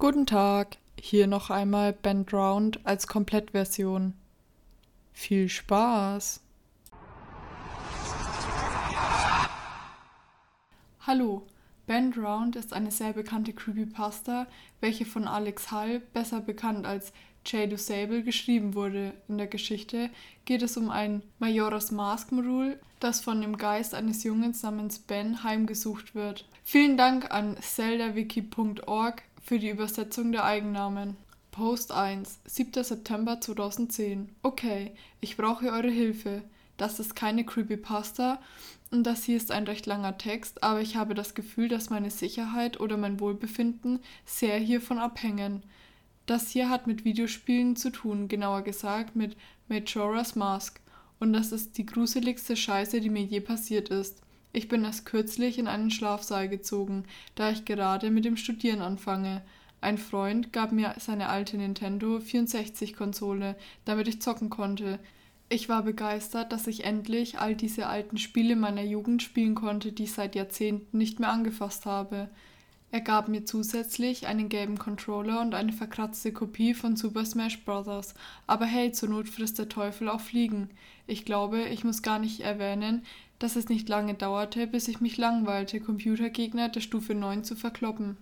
Guten Tag, hier noch einmal Band Round als Komplettversion. Viel Spaß! Hallo, Band Round ist eine sehr bekannte Creepypasta, welche von Alex Hall, besser bekannt als Jay Sable, geschrieben wurde. In der Geschichte geht es um ein Majoras Mask Modul, das von dem Geist eines Jungens namens Ben heimgesucht wird. Vielen Dank an zeldawiki.org für die Übersetzung der Eigennamen. Post 1, 7. September 2010. Okay, ich brauche eure Hilfe. Das ist keine Creepypasta und das hier ist ein recht langer Text, aber ich habe das Gefühl, dass meine Sicherheit oder mein Wohlbefinden sehr hiervon abhängen. Das hier hat mit Videospielen zu tun, genauer gesagt mit Majora's Mask. Und das ist die gruseligste Scheiße, die mir je passiert ist. Ich bin erst kürzlich in einen Schlafsaal gezogen, da ich gerade mit dem Studieren anfange. Ein Freund gab mir seine alte Nintendo 64-Konsole, damit ich zocken konnte. Ich war begeistert, dass ich endlich all diese alten Spiele meiner Jugend spielen konnte, die ich seit Jahrzehnten nicht mehr angefasst habe. Er gab mir zusätzlich einen gelben Controller und eine verkratzte Kopie von Super Smash Bros. Aber hey, zur Not frisst der Teufel auch Fliegen. Ich glaube, ich muss gar nicht erwähnen, dass es nicht lange dauerte, bis ich mich langweilte, Computergegner der Stufe 9 zu verkloppen.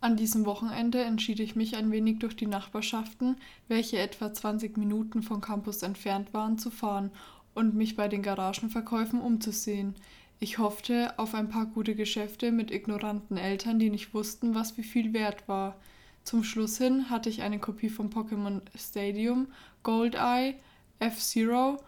An diesem Wochenende entschied ich mich ein wenig durch die Nachbarschaften, welche etwa 20 Minuten vom Campus entfernt waren, zu fahren und mich bei den Garagenverkäufen umzusehen. Ich hoffte auf ein paar gute Geschäfte mit ignoranten Eltern, die nicht wussten, was wie viel wert war. Zum Schluss hin hatte ich eine Kopie von Pokémon Stadium, Goldeye, F-Zero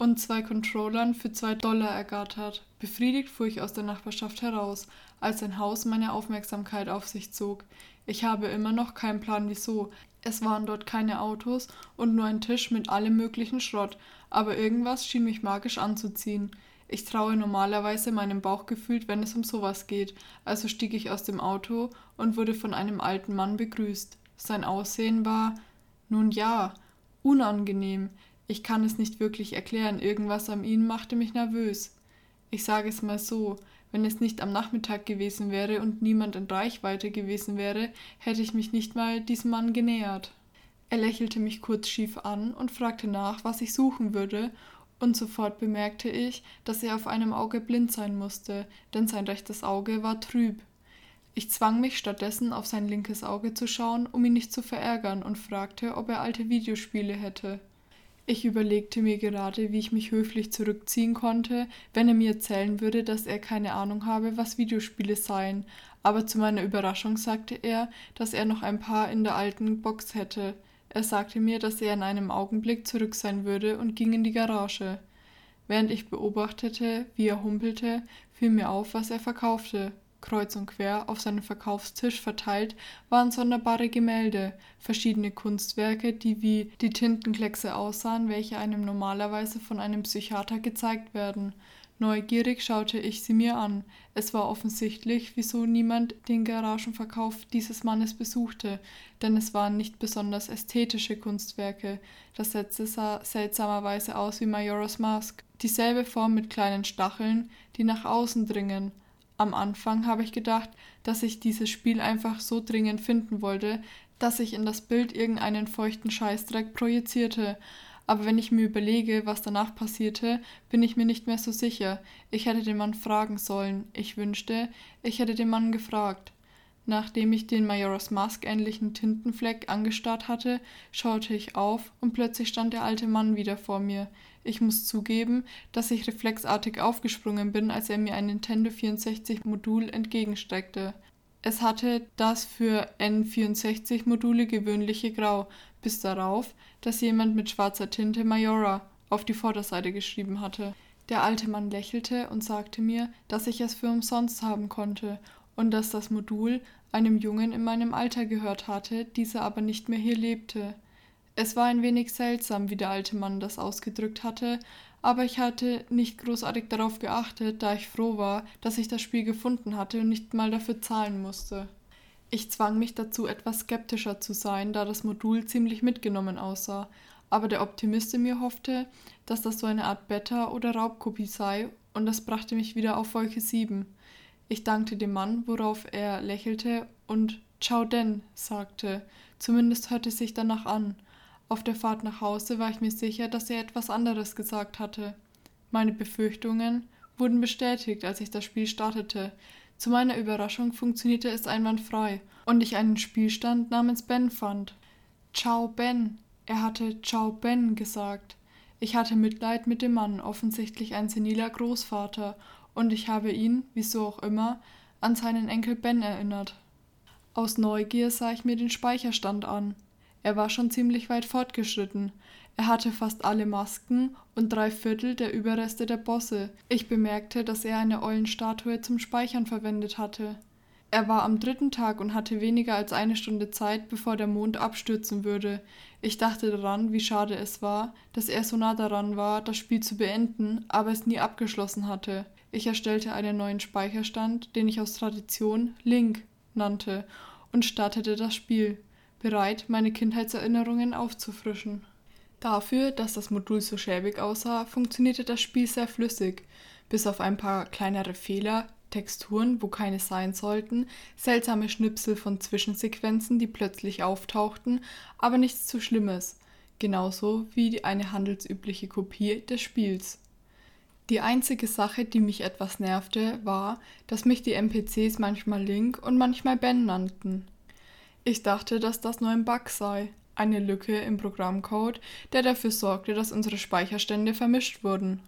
und zwei Controllern für zwei Dollar ergattert. Befriedigt fuhr ich aus der Nachbarschaft heraus, als ein Haus meine Aufmerksamkeit auf sich zog. Ich habe immer noch keinen Plan wieso. Es waren dort keine Autos und nur ein Tisch mit allem möglichen Schrott, aber irgendwas schien mich magisch anzuziehen. Ich traue normalerweise meinem Bauchgefühl, wenn es um sowas geht, also stieg ich aus dem Auto und wurde von einem alten Mann begrüßt. Sein Aussehen war, nun ja, unangenehm. Ich kann es nicht wirklich erklären, irgendwas an ihm machte mich nervös. Ich sage es mal so, wenn es nicht am Nachmittag gewesen wäre und niemand in Reichweite gewesen wäre, hätte ich mich nicht mal diesem Mann genähert. Er lächelte mich kurz schief an und fragte nach, was ich suchen würde, und sofort bemerkte ich, dass er auf einem Auge blind sein musste, denn sein rechtes Auge war trüb. Ich zwang mich stattdessen auf sein linkes Auge zu schauen, um ihn nicht zu verärgern, und fragte, ob er alte Videospiele hätte. Ich überlegte mir gerade, wie ich mich höflich zurückziehen konnte, wenn er mir erzählen würde, dass er keine Ahnung habe, was Videospiele seien, aber zu meiner Überraschung sagte er, dass er noch ein paar in der alten Box hätte. Er sagte mir, dass er in einem Augenblick zurück sein würde und ging in die Garage. Während ich beobachtete, wie er humpelte, fiel mir auf, was er verkaufte. Kreuz und quer auf seinem Verkaufstisch verteilt waren sonderbare Gemälde, verschiedene Kunstwerke, die wie die Tintenkleckse aussahen, welche einem normalerweise von einem Psychiater gezeigt werden. Neugierig schaute ich sie mir an. Es war offensichtlich, wieso niemand den Garagenverkauf dieses Mannes besuchte, denn es waren nicht besonders ästhetische Kunstwerke. Das letzte sah seltsamerweise aus wie Majora's Mask. Dieselbe Form mit kleinen Stacheln, die nach außen dringen. Am Anfang habe ich gedacht, dass ich dieses Spiel einfach so dringend finden wollte, dass ich in das Bild irgendeinen feuchten Scheißdreck projizierte. Aber wenn ich mir überlege, was danach passierte, bin ich mir nicht mehr so sicher. Ich hätte den Mann fragen sollen. Ich wünschte, ich hätte den Mann gefragt. Nachdem ich den Majora's Mask ähnlichen Tintenfleck angestarrt hatte, schaute ich auf und plötzlich stand der alte Mann wieder vor mir. Ich muss zugeben, dass ich reflexartig aufgesprungen bin, als er mir ein Nintendo 64 Modul entgegenstreckte. Es hatte das für N64 Module gewöhnliche Grau, bis darauf, dass jemand mit schwarzer Tinte Majora auf die Vorderseite geschrieben hatte. Der alte Mann lächelte und sagte mir, dass ich es für umsonst haben konnte und dass das Modul einem Jungen in meinem Alter gehört hatte, dieser aber nicht mehr hier lebte. Es war ein wenig seltsam, wie der alte Mann das ausgedrückt hatte, aber ich hatte nicht großartig darauf geachtet, da ich froh war, dass ich das Spiel gefunden hatte und nicht mal dafür zahlen musste. Ich zwang mich dazu, etwas skeptischer zu sein, da das Modul ziemlich mitgenommen aussah, aber der Optimist in mir hoffte, dass das so eine Art Beta- oder Raubkopie sei, und das brachte mich wieder auf Wolke 7. Ich dankte dem Mann, worauf er lächelte und Ciao denn, sagte. Zumindest hörte sich danach an. Auf der Fahrt nach Hause war ich mir sicher, dass er etwas anderes gesagt hatte. Meine Befürchtungen wurden bestätigt, als ich das Spiel startete. Zu meiner Überraschung funktionierte es einwandfrei und ich einen Spielstand namens Ben fand. Ciao Ben. Er hatte Ciao Ben gesagt. Ich hatte Mitleid mit dem Mann, offensichtlich ein seniler Großvater, und ich habe ihn, wieso auch immer, an seinen Enkel Ben erinnert. Aus Neugier sah ich mir den Speicherstand an. Er war schon ziemlich weit fortgeschritten. Er hatte fast alle Masken und drei Viertel der Überreste der Bosse. Ich bemerkte, dass er eine Eulenstatue zum Speichern verwendet hatte. Er war am dritten Tag und hatte weniger als eine Stunde Zeit, bevor der Mond abstürzen würde. Ich dachte daran, wie schade es war, dass er so nah daran war, das Spiel zu beenden, aber es nie abgeschlossen hatte. Ich erstellte einen neuen Speicherstand, den ich aus Tradition Link nannte, und startete das Spiel, bereit, meine Kindheitserinnerungen aufzufrischen. Dafür, dass das Modul so schäbig aussah, funktionierte das Spiel sehr flüssig, bis auf ein paar kleinere Fehler, Texturen, wo keine sein sollten, seltsame Schnipsel von Zwischensequenzen, die plötzlich auftauchten, aber nichts zu Schlimmes, genauso wie eine handelsübliche Kopie des Spiels. Die einzige Sache, die mich etwas nervte, war, dass mich die NPCs manchmal Link und manchmal Ben nannten. Ich dachte, dass das nur ein Bug sei, eine Lücke im Programmcode, der dafür sorgte, dass unsere Speicherstände vermischt wurden.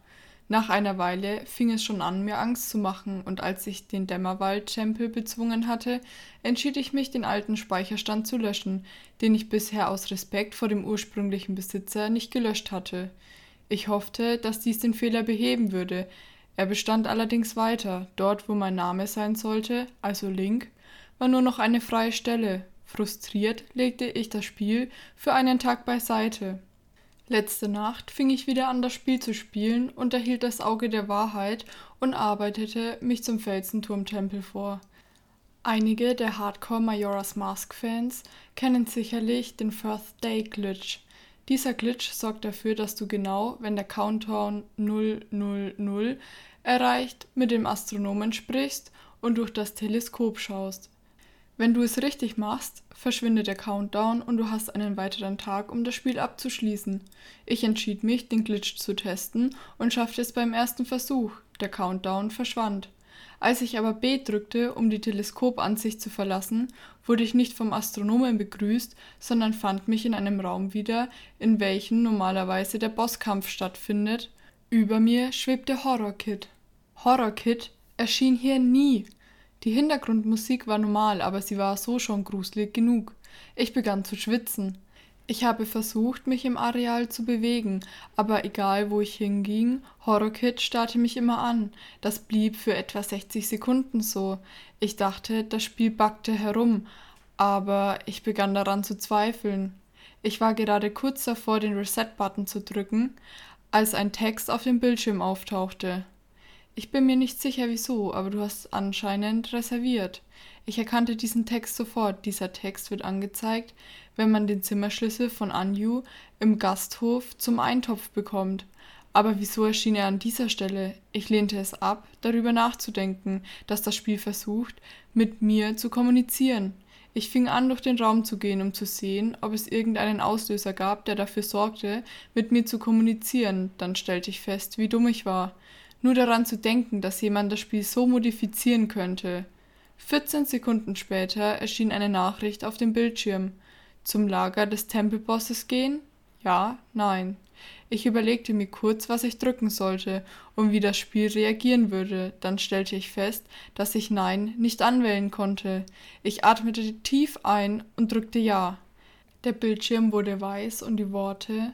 Nach einer Weile fing es schon an, mir Angst zu machen, und als ich den Dämmerwald-Tempel bezwungen hatte, entschied ich mich, den alten Speicherstand zu löschen, den ich bisher aus Respekt vor dem ursprünglichen Besitzer nicht gelöscht hatte. Ich hoffte, dass dies den Fehler beheben würde. Er bestand allerdings weiter. Dort, wo mein Name sein sollte, also Link, war nur noch eine freie Stelle. Frustriert legte ich das Spiel für einen Tag beiseite. Letzte Nacht fing ich wieder an, das Spiel zu spielen und erhielt das Auge der Wahrheit und arbeitete mich zum Felsenturmtempel vor. Einige der Hardcore Majora's Mask Fans kennen sicherlich den First Day Glitch, dieser Glitch sorgt dafür, dass du genau, wenn der Countdown 000 erreicht, mit dem Astronomen sprichst und durch das Teleskop schaust. Wenn du es richtig machst, verschwindet der Countdown und du hast einen weiteren Tag, um das Spiel abzuschließen. Ich entschied mich, den Glitch zu testen und schaffte es beim ersten Versuch. Der Countdown verschwand. Als ich aber B drückte, um die Teleskopansicht zu verlassen, wurde ich nicht vom Astronomen begrüßt, sondern fand mich in einem Raum wieder, in welchem normalerweise der Bosskampf stattfindet. Über mir schwebte Horror Kid. Horror Kid erschien hier nie. Die Hintergrundmusik war normal, aber sie war so schon gruselig genug. Ich begann zu schwitzen. Ich habe versucht, mich im Areal zu bewegen, aber egal wo ich hinging, Horrorkid starrte mich immer an. Das blieb für etwa 60 Sekunden so. Ich dachte, das Spiel backte herum, aber ich begann daran zu zweifeln. Ich war gerade kurz davor, den Reset-Button zu drücken, als ein Text auf dem Bildschirm auftauchte. Ich bin mir nicht sicher wieso, aber du hast anscheinend reserviert. Ich erkannte diesen Text sofort. Dieser Text wird angezeigt, wenn man den Zimmerschlüssel von Anju im Gasthof zum Eintopf bekommt. Aber wieso erschien er an dieser Stelle? Ich lehnte es ab, darüber nachzudenken, dass das Spiel versucht, mit mir zu kommunizieren. Ich fing an, durch den Raum zu gehen, um zu sehen, ob es irgendeinen Auslöser gab, der dafür sorgte, mit mir zu kommunizieren. Dann stellte ich fest, wie dumm ich war. Nur daran zu denken, dass jemand das Spiel so modifizieren könnte. 14 Sekunden später erschien eine Nachricht auf dem Bildschirm. Zum Lager des Tempelbosses gehen? Ja, nein. Ich überlegte mir kurz, was ich drücken sollte und wie das Spiel reagieren würde. Dann stellte ich fest, dass ich Nein nicht anwählen konnte. Ich atmete tief ein und drückte Ja. Der Bildschirm wurde weiß und die Worte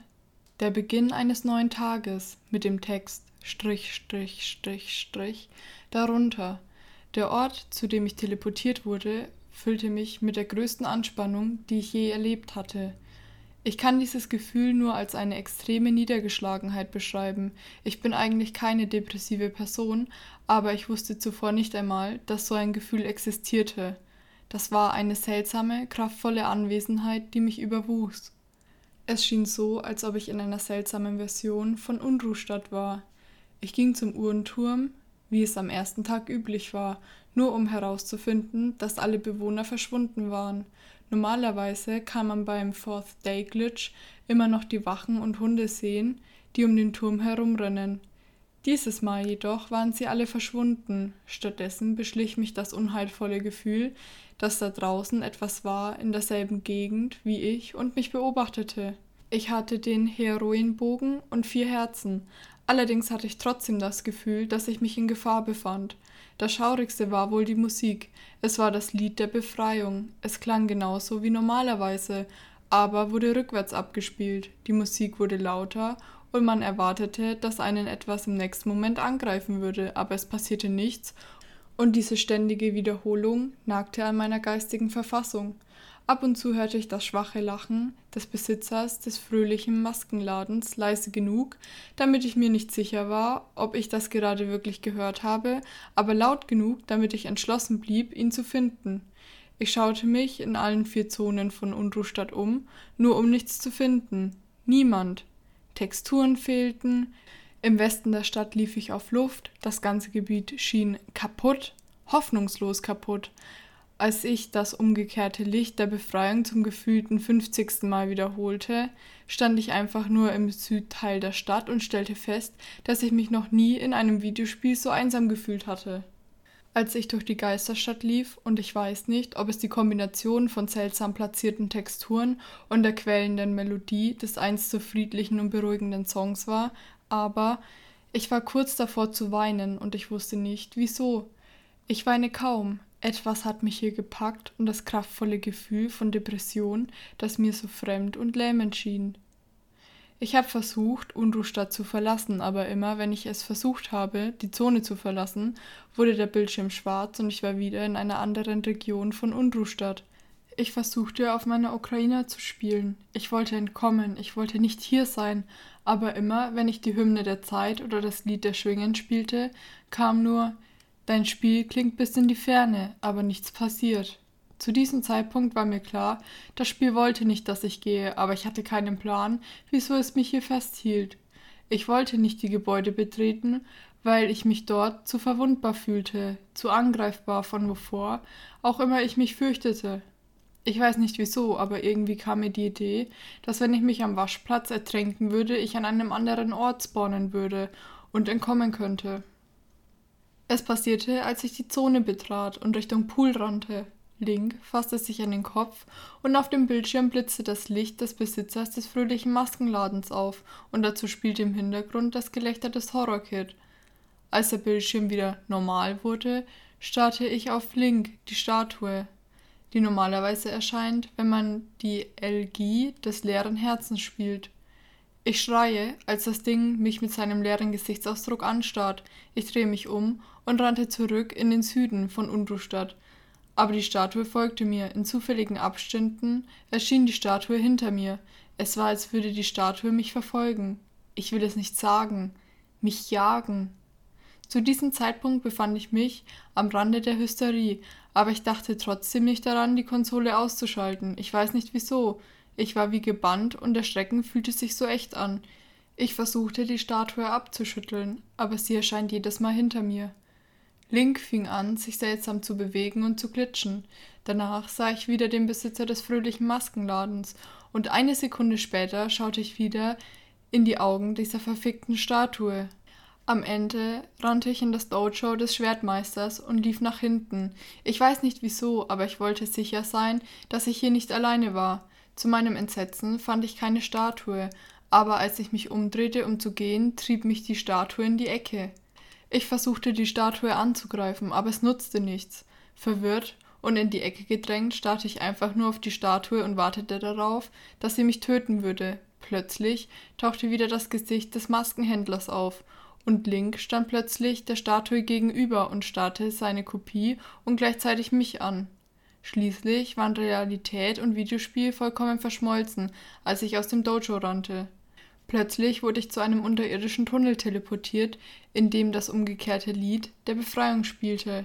Der Beginn eines neuen Tages mit dem Text Strich, Strich, Strich, Strich darunter. Der Ort, zu dem ich teleportiert wurde, füllte mich mit der größten Anspannung, die ich je erlebt hatte. Ich kann dieses Gefühl nur als eine extreme Niedergeschlagenheit beschreiben. Ich bin eigentlich keine depressive Person, aber ich wusste zuvor nicht einmal, dass so ein Gefühl existierte. Das war eine seltsame, kraftvolle Anwesenheit, die mich überwuchs. Es schien so, als ob ich in einer seltsamen Version von Unruhstadt war. Ich ging zum Uhrenturm, wie es am ersten Tag üblich war, nur um herauszufinden, dass alle Bewohner verschwunden waren. Normalerweise kann man beim Fourth Day Glitch immer noch die Wachen und Hunde sehen, die um den Turm herumrennen. Dieses Mal jedoch waren sie alle verschwunden. Stattdessen beschlich mich das unheilvolle Gefühl, dass da draußen etwas war in derselben Gegend wie ich und mich beobachtete. Ich hatte den Heroinbogen und vier Herzen. Allerdings hatte ich trotzdem das Gefühl, dass ich mich in Gefahr befand. Das Schaurigste war wohl die Musik. Es war das Lied der Befreiung. Es klang genauso wie normalerweise, aber wurde rückwärts abgespielt. Die Musik wurde lauter und man erwartete, dass einen etwas im nächsten Moment angreifen würde, aber es passierte nichts und diese ständige Wiederholung nagte an meiner geistigen Verfassung. Ab und zu hörte ich das schwache Lachen des Besitzers des fröhlichen Maskenladens leise genug, damit ich mir nicht sicher war, ob ich das gerade wirklich gehört habe, aber laut genug, damit ich entschlossen blieb, ihn zu finden. Ich schaute mich in allen vier Zonen von Unruhstadt um, nur um nichts zu finden. Niemand. Texturen fehlten, im Westen der Stadt lief ich auf Luft, das ganze Gebiet schien kaputt, hoffnungslos kaputt. Als ich das umgekehrte Licht der Befreiung zum gefühlten 50. Mal wiederholte, stand ich einfach nur im Südteil der Stadt und stellte fest, dass ich mich noch nie in einem Videospiel so einsam gefühlt hatte. Als ich durch die Geisterstadt lief, und ich weiß nicht, ob es die Kombination von seltsam platzierten Texturen und der quälenden Melodie des einst so friedlichen und beruhigenden Songs war, aber ich war kurz davor zu weinen und ich wusste nicht, wieso. Ich weine kaum. Etwas hat mich hier gepackt und das kraftvolle Gefühl von Depression, das mir so fremd und lähmend schien. Ich habe versucht, Unruhstadt zu verlassen, aber immer, wenn ich es versucht habe, die Zone zu verlassen, wurde der Bildschirm schwarz und ich war wieder in einer anderen Region von Unruhstadt. Ich versuchte, auf meiner Ukraine zu spielen. Ich wollte entkommen, ich wollte nicht hier sein, aber immer, wenn ich die Hymne der Zeit oder das Lied der Schwingen spielte, kam nur Dein Spiel klingt bis in die Ferne, aber nichts passiert. Zu diesem Zeitpunkt war mir klar, das Spiel wollte nicht, dass ich gehe, aber ich hatte keinen Plan, wieso es mich hier festhielt. Ich wollte nicht die Gebäude betreten, weil ich mich dort zu verwundbar fühlte, zu angreifbar von wovor auch immer ich mich fürchtete. Ich weiß nicht wieso, aber irgendwie kam mir die Idee, dass wenn ich mich am Waschplatz ertränken würde, ich an einem anderen Ort spawnen würde und entkommen könnte. Es passierte, als ich die Zone betrat und Richtung Pool rannte. Link fasste sich an den Kopf und auf dem Bildschirm blitzte das Licht des Besitzers des fröhlichen Maskenladens auf und dazu spielte im Hintergrund das Gelächter des Horrorkid. Als der Bildschirm wieder normal wurde, starrte ich auf Link, die Statue, die normalerweise erscheint, wenn man die Elegie des leeren Herzens spielt. Ich schreie, als das Ding mich mit seinem leeren Gesichtsausdruck anstarrt. Ich drehe mich um und rannte zurück in den Süden von Undrustadt aber die Statue folgte mir. In zufälligen Abständen erschien die Statue hinter mir. Es war, als würde die Statue mich verfolgen. Ich will es nicht sagen. Mich jagen. Zu diesem Zeitpunkt befand ich mich am Rande der Hysterie, aber ich dachte trotzdem nicht daran, die Konsole auszuschalten. Ich weiß nicht wieso. Ich war wie gebannt und der Schrecken fühlte sich so echt an. Ich versuchte, die Statue abzuschütteln, aber sie erscheint jedes Mal hinter mir. Link fing an, sich seltsam zu bewegen und zu glitschen. Danach sah ich wieder den Besitzer des fröhlichen Maskenladens, und eine Sekunde später schaute ich wieder in die Augen dieser verfickten Statue. Am Ende rannte ich in das Dojo des Schwertmeisters und lief nach hinten. Ich weiß nicht wieso, aber ich wollte sicher sein, dass ich hier nicht alleine war. Zu meinem Entsetzen fand ich keine Statue, aber als ich mich umdrehte, um zu gehen, trieb mich die Statue in die Ecke. Ich versuchte die Statue anzugreifen, aber es nutzte nichts. Verwirrt und in die Ecke gedrängt, starrte ich einfach nur auf die Statue und wartete darauf, dass sie mich töten würde. Plötzlich tauchte wieder das Gesicht des Maskenhändlers auf, und Link stand plötzlich der Statue gegenüber und starrte seine Kopie und gleichzeitig mich an. Schließlich waren Realität und Videospiel vollkommen verschmolzen, als ich aus dem Dojo rannte. Plötzlich wurde ich zu einem unterirdischen Tunnel teleportiert, in dem das umgekehrte Lied der Befreiung spielte.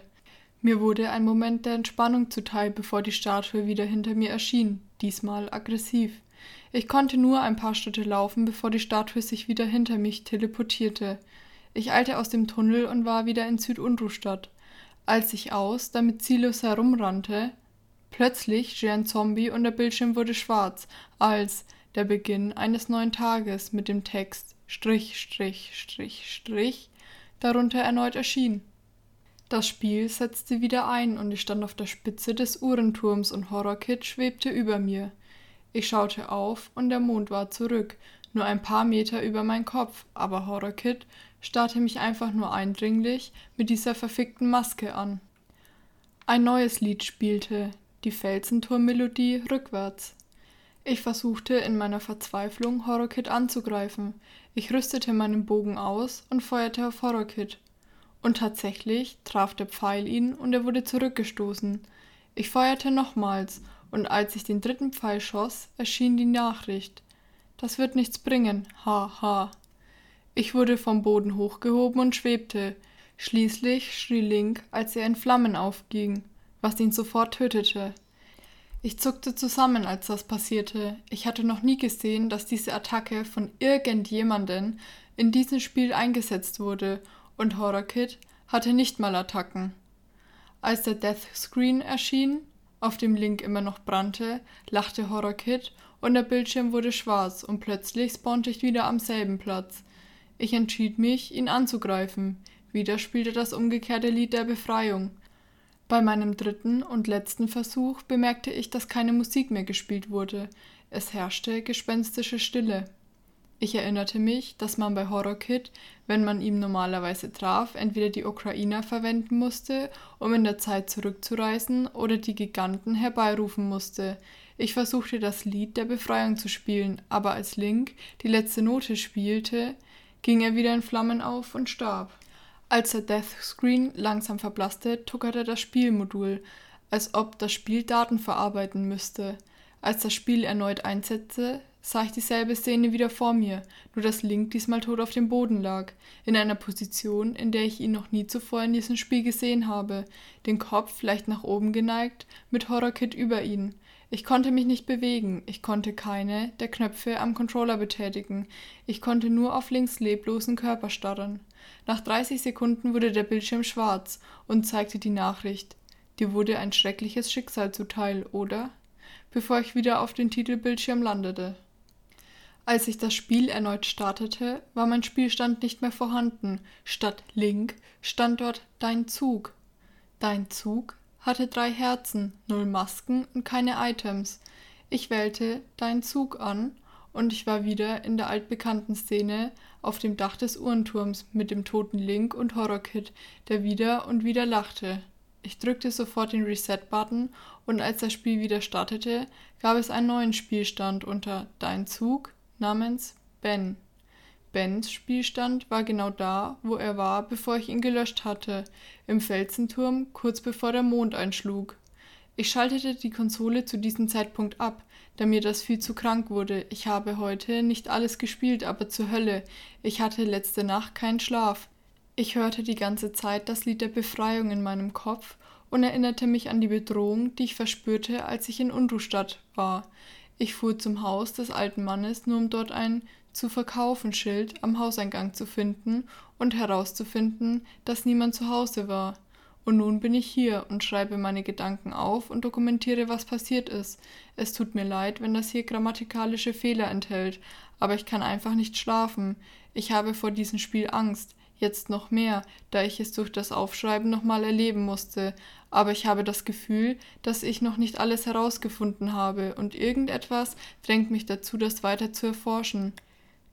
Mir wurde ein Moment der Entspannung zuteil, bevor die Statue wieder hinter mir erschien, diesmal aggressiv. Ich konnte nur ein paar Schritte laufen, bevor die Statue sich wieder hinter mich teleportierte. Ich eilte aus dem Tunnel und war wieder in Südunrustadt. Als ich aus, damit ziellos herumrannte, plötzlich schrie ein Zombie und der Bildschirm wurde schwarz, als der Beginn eines neuen Tages mit dem Text Strich, Strich, Strich, Strich darunter erneut erschien. Das Spiel setzte wieder ein und ich stand auf der Spitze des Uhrenturms und Horrorkid schwebte über mir. Ich schaute auf und der Mond war zurück, nur ein paar Meter über mein Kopf, aber Horrorkid starrte mich einfach nur eindringlich mit dieser verfickten Maske an. Ein neues Lied spielte, die Felsenturmmelodie rückwärts. Ich versuchte in meiner Verzweiflung Horrorkid anzugreifen. Ich rüstete meinen Bogen aus und feuerte auf Horrorkid. Und tatsächlich traf der Pfeil ihn und er wurde zurückgestoßen. Ich feuerte nochmals und als ich den dritten Pfeil schoss, erschien die Nachricht. Das wird nichts bringen, ha ha. Ich wurde vom Boden hochgehoben und schwebte. Schließlich schrie Link, als er in Flammen aufging, was ihn sofort tötete. Ich zuckte zusammen, als das passierte. Ich hatte noch nie gesehen, dass diese Attacke von irgendjemanden in diesem Spiel eingesetzt wurde und Horror Kid hatte nicht mal Attacken. Als der Death Screen erschien, auf dem Link immer noch brannte, lachte Horror Kid und der Bildschirm wurde schwarz und plötzlich spawnte ich wieder am selben Platz. Ich entschied mich, ihn anzugreifen. Wieder spielte das umgekehrte Lied der Befreiung. Bei meinem dritten und letzten Versuch bemerkte ich, dass keine Musik mehr gespielt wurde. Es herrschte gespenstische Stille. Ich erinnerte mich, dass man bei Horror Kid, wenn man ihm normalerweise traf, entweder die Ukrainer verwenden musste, um in der Zeit zurückzureisen, oder die Giganten herbeirufen musste. Ich versuchte das Lied der Befreiung zu spielen, aber als Link die letzte Note spielte, ging er wieder in Flammen auf und starb. Als der Death Screen langsam verblasste, tuckerte das Spielmodul, als ob das Spiel Daten verarbeiten müsste. Als das Spiel erneut einsetzte, sah ich dieselbe Szene wieder vor mir, nur dass Link diesmal tot auf dem Boden lag, in einer Position, in der ich ihn noch nie zuvor in diesem Spiel gesehen habe, den Kopf leicht nach oben geneigt, mit Horrorkit über ihn. Ich konnte mich nicht bewegen, ich konnte keine der Knöpfe am Controller betätigen, ich konnte nur auf Links leblosen Körper starren. Nach 30 Sekunden wurde der Bildschirm schwarz und zeigte die Nachricht. Dir wurde ein schreckliches Schicksal zuteil, oder? Bevor ich wieder auf den Titelbildschirm landete. Als ich das Spiel erneut startete, war mein Spielstand nicht mehr vorhanden. Statt Link stand dort Dein Zug. Dein Zug hatte drei Herzen, null Masken und keine Items. Ich wählte Dein Zug an und ich war wieder in der altbekannten Szene auf dem Dach des Uhrenturms mit dem toten Link und Horrorkid, der wieder und wieder lachte. Ich drückte sofort den Reset-Button und als das Spiel wieder startete, gab es einen neuen Spielstand unter Dein Zug namens Ben. Bens Spielstand war genau da, wo er war, bevor ich ihn gelöscht hatte, im Felsenturm, kurz bevor der Mond einschlug. Ich schaltete die Konsole zu diesem Zeitpunkt ab, da mir das viel zu krank wurde. Ich habe heute nicht alles gespielt, aber zur Hölle. Ich hatte letzte Nacht keinen Schlaf. Ich hörte die ganze Zeit das Lied der Befreiung in meinem Kopf und erinnerte mich an die Bedrohung, die ich verspürte, als ich in Unruhstadt war. Ich fuhr zum Haus des alten Mannes, nur um dort ein zu verkaufen Schild am Hauseingang zu finden und herauszufinden, dass niemand zu Hause war. Und nun bin ich hier und schreibe meine Gedanken auf und dokumentiere, was passiert ist. Es tut mir leid, wenn das hier grammatikalische Fehler enthält, aber ich kann einfach nicht schlafen. Ich habe vor diesem Spiel Angst jetzt noch mehr, da ich es durch das Aufschreiben nochmal erleben musste, aber ich habe das Gefühl, dass ich noch nicht alles herausgefunden habe und irgendetwas drängt mich dazu, das weiter zu erforschen.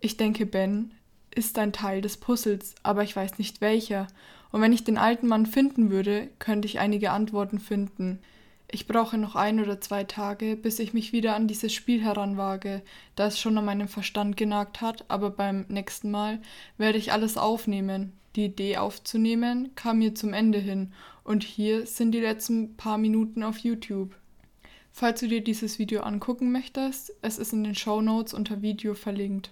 Ich denke, Ben ist ein Teil des Puzzles, aber ich weiß nicht welcher, und wenn ich den alten Mann finden würde, könnte ich einige Antworten finden. Ich brauche noch ein oder zwei Tage, bis ich mich wieder an dieses Spiel heranwage, da es schon an meinem Verstand genagt hat, aber beim nächsten Mal werde ich alles aufnehmen. Die Idee aufzunehmen kam mir zum Ende hin und hier sind die letzten paar Minuten auf YouTube. Falls du dir dieses Video angucken möchtest, es ist in den Show Notes unter Video verlinkt.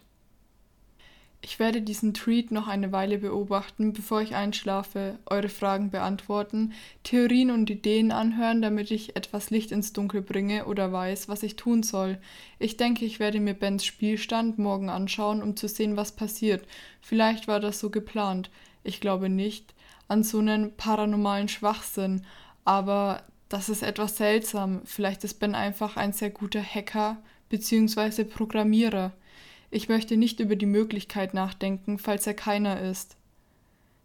Ich werde diesen Tweet noch eine Weile beobachten, bevor ich einschlafe, eure Fragen beantworten, Theorien und Ideen anhören, damit ich etwas Licht ins Dunkel bringe oder weiß, was ich tun soll. Ich denke, ich werde mir Bens Spielstand morgen anschauen, um zu sehen, was passiert. Vielleicht war das so geplant. Ich glaube nicht, an so einen paranormalen Schwachsinn, aber das ist etwas seltsam. Vielleicht ist Ben einfach ein sehr guter Hacker bzw. Programmierer. Ich möchte nicht über die Möglichkeit nachdenken, falls er keiner ist.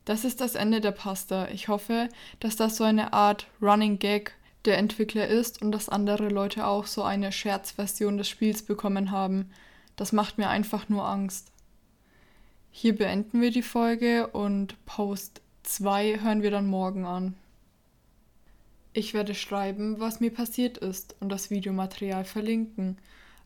Das ist das Ende der Pasta. Ich hoffe, dass das so eine Art Running Gag der Entwickler ist und dass andere Leute auch so eine Scherzversion des Spiels bekommen haben. Das macht mir einfach nur Angst. Hier beenden wir die Folge und Post 2 hören wir dann morgen an. Ich werde schreiben, was mir passiert ist und das Videomaterial verlinken,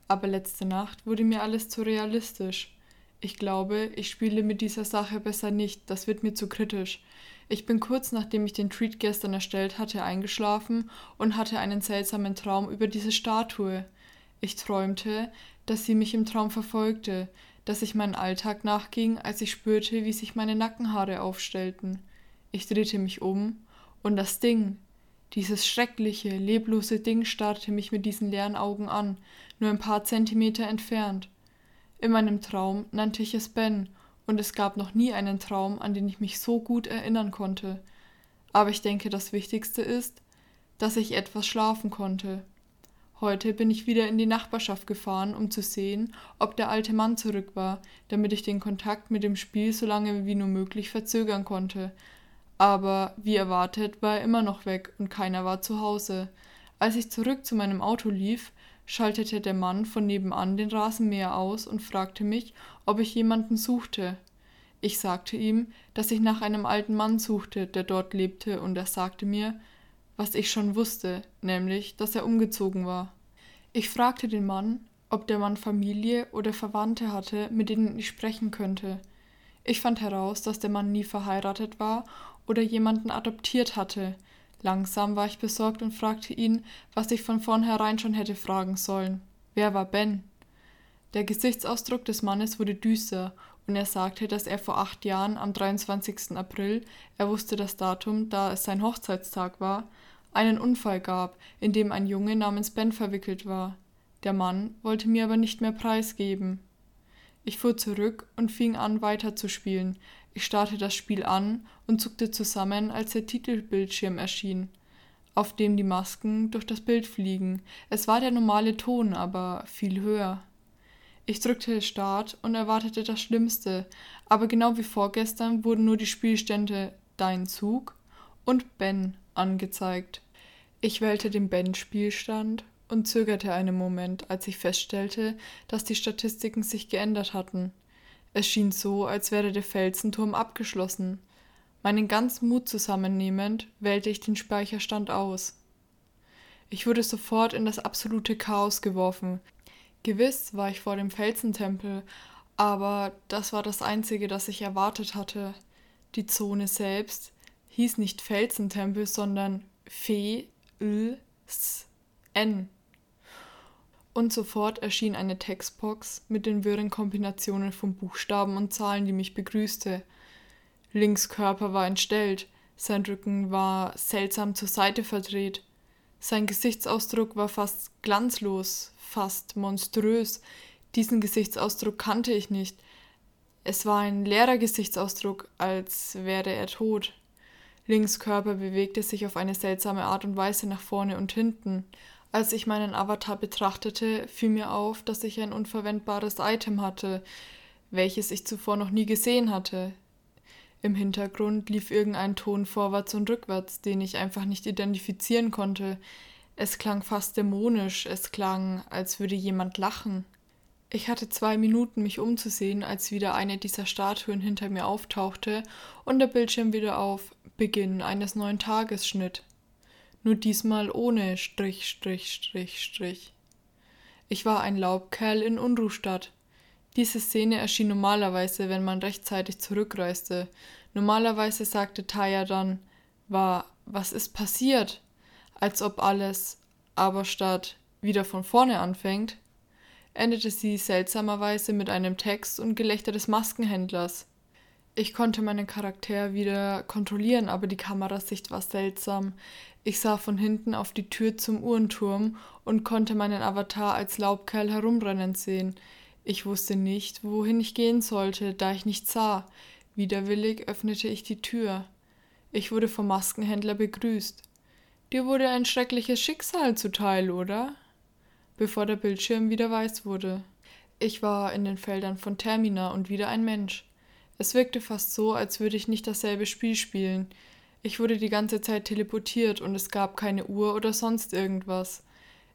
aber letzte Nacht wurde mir alles zu realistisch. Ich glaube, ich spiele mit dieser Sache besser nicht, das wird mir zu kritisch. Ich bin kurz nachdem ich den Treat gestern erstellt hatte eingeschlafen und hatte einen seltsamen Traum über diese Statue. Ich träumte, dass sie mich im Traum verfolgte, dass ich meinen Alltag nachging, als ich spürte, wie sich meine Nackenhaare aufstellten. Ich drehte mich um, und das Ding, dieses schreckliche, leblose Ding starrte mich mit diesen leeren Augen an, nur ein paar Zentimeter entfernt. In meinem Traum nannte ich es Ben, und es gab noch nie einen Traum, an den ich mich so gut erinnern konnte. Aber ich denke, das Wichtigste ist, dass ich etwas schlafen konnte. Heute bin ich wieder in die Nachbarschaft gefahren, um zu sehen, ob der alte Mann zurück war, damit ich den Kontakt mit dem Spiel so lange wie nur möglich verzögern konnte. Aber wie erwartet war er immer noch weg und keiner war zu Hause. Als ich zurück zu meinem Auto lief, schaltete der Mann von nebenan den Rasenmäher aus und fragte mich, ob ich jemanden suchte. Ich sagte ihm, dass ich nach einem alten Mann suchte, der dort lebte, und er sagte mir, was ich schon wusste, nämlich, dass er umgezogen war. Ich fragte den Mann, ob der Mann Familie oder Verwandte hatte, mit denen ich sprechen könnte. Ich fand heraus, dass der Mann nie verheiratet war oder jemanden adoptiert hatte. Langsam war ich besorgt und fragte ihn, was ich von vornherein schon hätte fragen sollen. Wer war Ben? Der Gesichtsausdruck des Mannes wurde düster und er sagte, dass er vor acht Jahren am 23. April, er wusste das Datum, da es sein Hochzeitstag war, einen Unfall gab, in dem ein Junge namens Ben verwickelt war. Der Mann wollte mir aber nicht mehr preisgeben. Ich fuhr zurück und fing an weiterzuspielen. Ich starrte das Spiel an und zuckte zusammen, als der Titelbildschirm erschien, auf dem die Masken durch das Bild fliegen. Es war der normale Ton, aber viel höher. Ich drückte Start und erwartete das Schlimmste, aber genau wie vorgestern wurden nur die Spielstände Dein Zug und Ben angezeigt. Ich wählte den Ben-Spielstand und zögerte einen Moment, als ich feststellte, dass die Statistiken sich geändert hatten. Es schien so, als wäre der Felsenturm abgeschlossen. Meinen ganzen Mut zusammennehmend, wählte ich den Speicherstand aus. Ich wurde sofort in das absolute Chaos geworfen. Gewiss war ich vor dem Felsentempel, aber das war das Einzige, das ich erwartet hatte. Die Zone selbst hieß nicht Felsentempel, sondern Fee L S N. Und sofort erschien eine Textbox mit den wirren Kombinationen von Buchstaben und Zahlen, die mich begrüßte. Links Körper war entstellt, sein Rücken war seltsam zur Seite verdreht. Sein Gesichtsausdruck war fast glanzlos, fast monströs. Diesen Gesichtsausdruck kannte ich nicht. Es war ein leerer Gesichtsausdruck, als wäre er tot. Links Körper bewegte sich auf eine seltsame Art und Weise nach vorne und hinten. Als ich meinen Avatar betrachtete, fiel mir auf, dass ich ein unverwendbares Item hatte, welches ich zuvor noch nie gesehen hatte. Im Hintergrund lief irgendein Ton vorwärts und rückwärts, den ich einfach nicht identifizieren konnte. Es klang fast dämonisch, es klang, als würde jemand lachen. Ich hatte zwei Minuten, mich umzusehen, als wieder eine dieser Statuen hinter mir auftauchte und der Bildschirm wieder auf Beginn eines neuen Tages schnitt. Nur diesmal ohne Strich, Strich, Strich, Strich. Ich war ein Laubkerl in Unruhstadt. Diese Szene erschien normalerweise, wenn man rechtzeitig zurückreiste. Normalerweise sagte Taya dann, war, was ist passiert? Als ob alles, aber statt wieder von vorne anfängt, endete sie seltsamerweise mit einem Text und Gelächter des Maskenhändlers. Ich konnte meinen Charakter wieder kontrollieren, aber die Kamerasicht war seltsam. Ich sah von hinten auf die Tür zum Uhrenturm und konnte meinen Avatar als Laubkerl herumrennen sehen. Ich wusste nicht, wohin ich gehen sollte, da ich nichts sah. Widerwillig öffnete ich die Tür. Ich wurde vom Maskenhändler begrüßt. Dir wurde ein schreckliches Schicksal zuteil, oder? Bevor der Bildschirm wieder weiß wurde. Ich war in den Feldern von Termina und wieder ein Mensch. Es wirkte fast so, als würde ich nicht dasselbe Spiel spielen. Ich wurde die ganze Zeit teleportiert und es gab keine Uhr oder sonst irgendwas.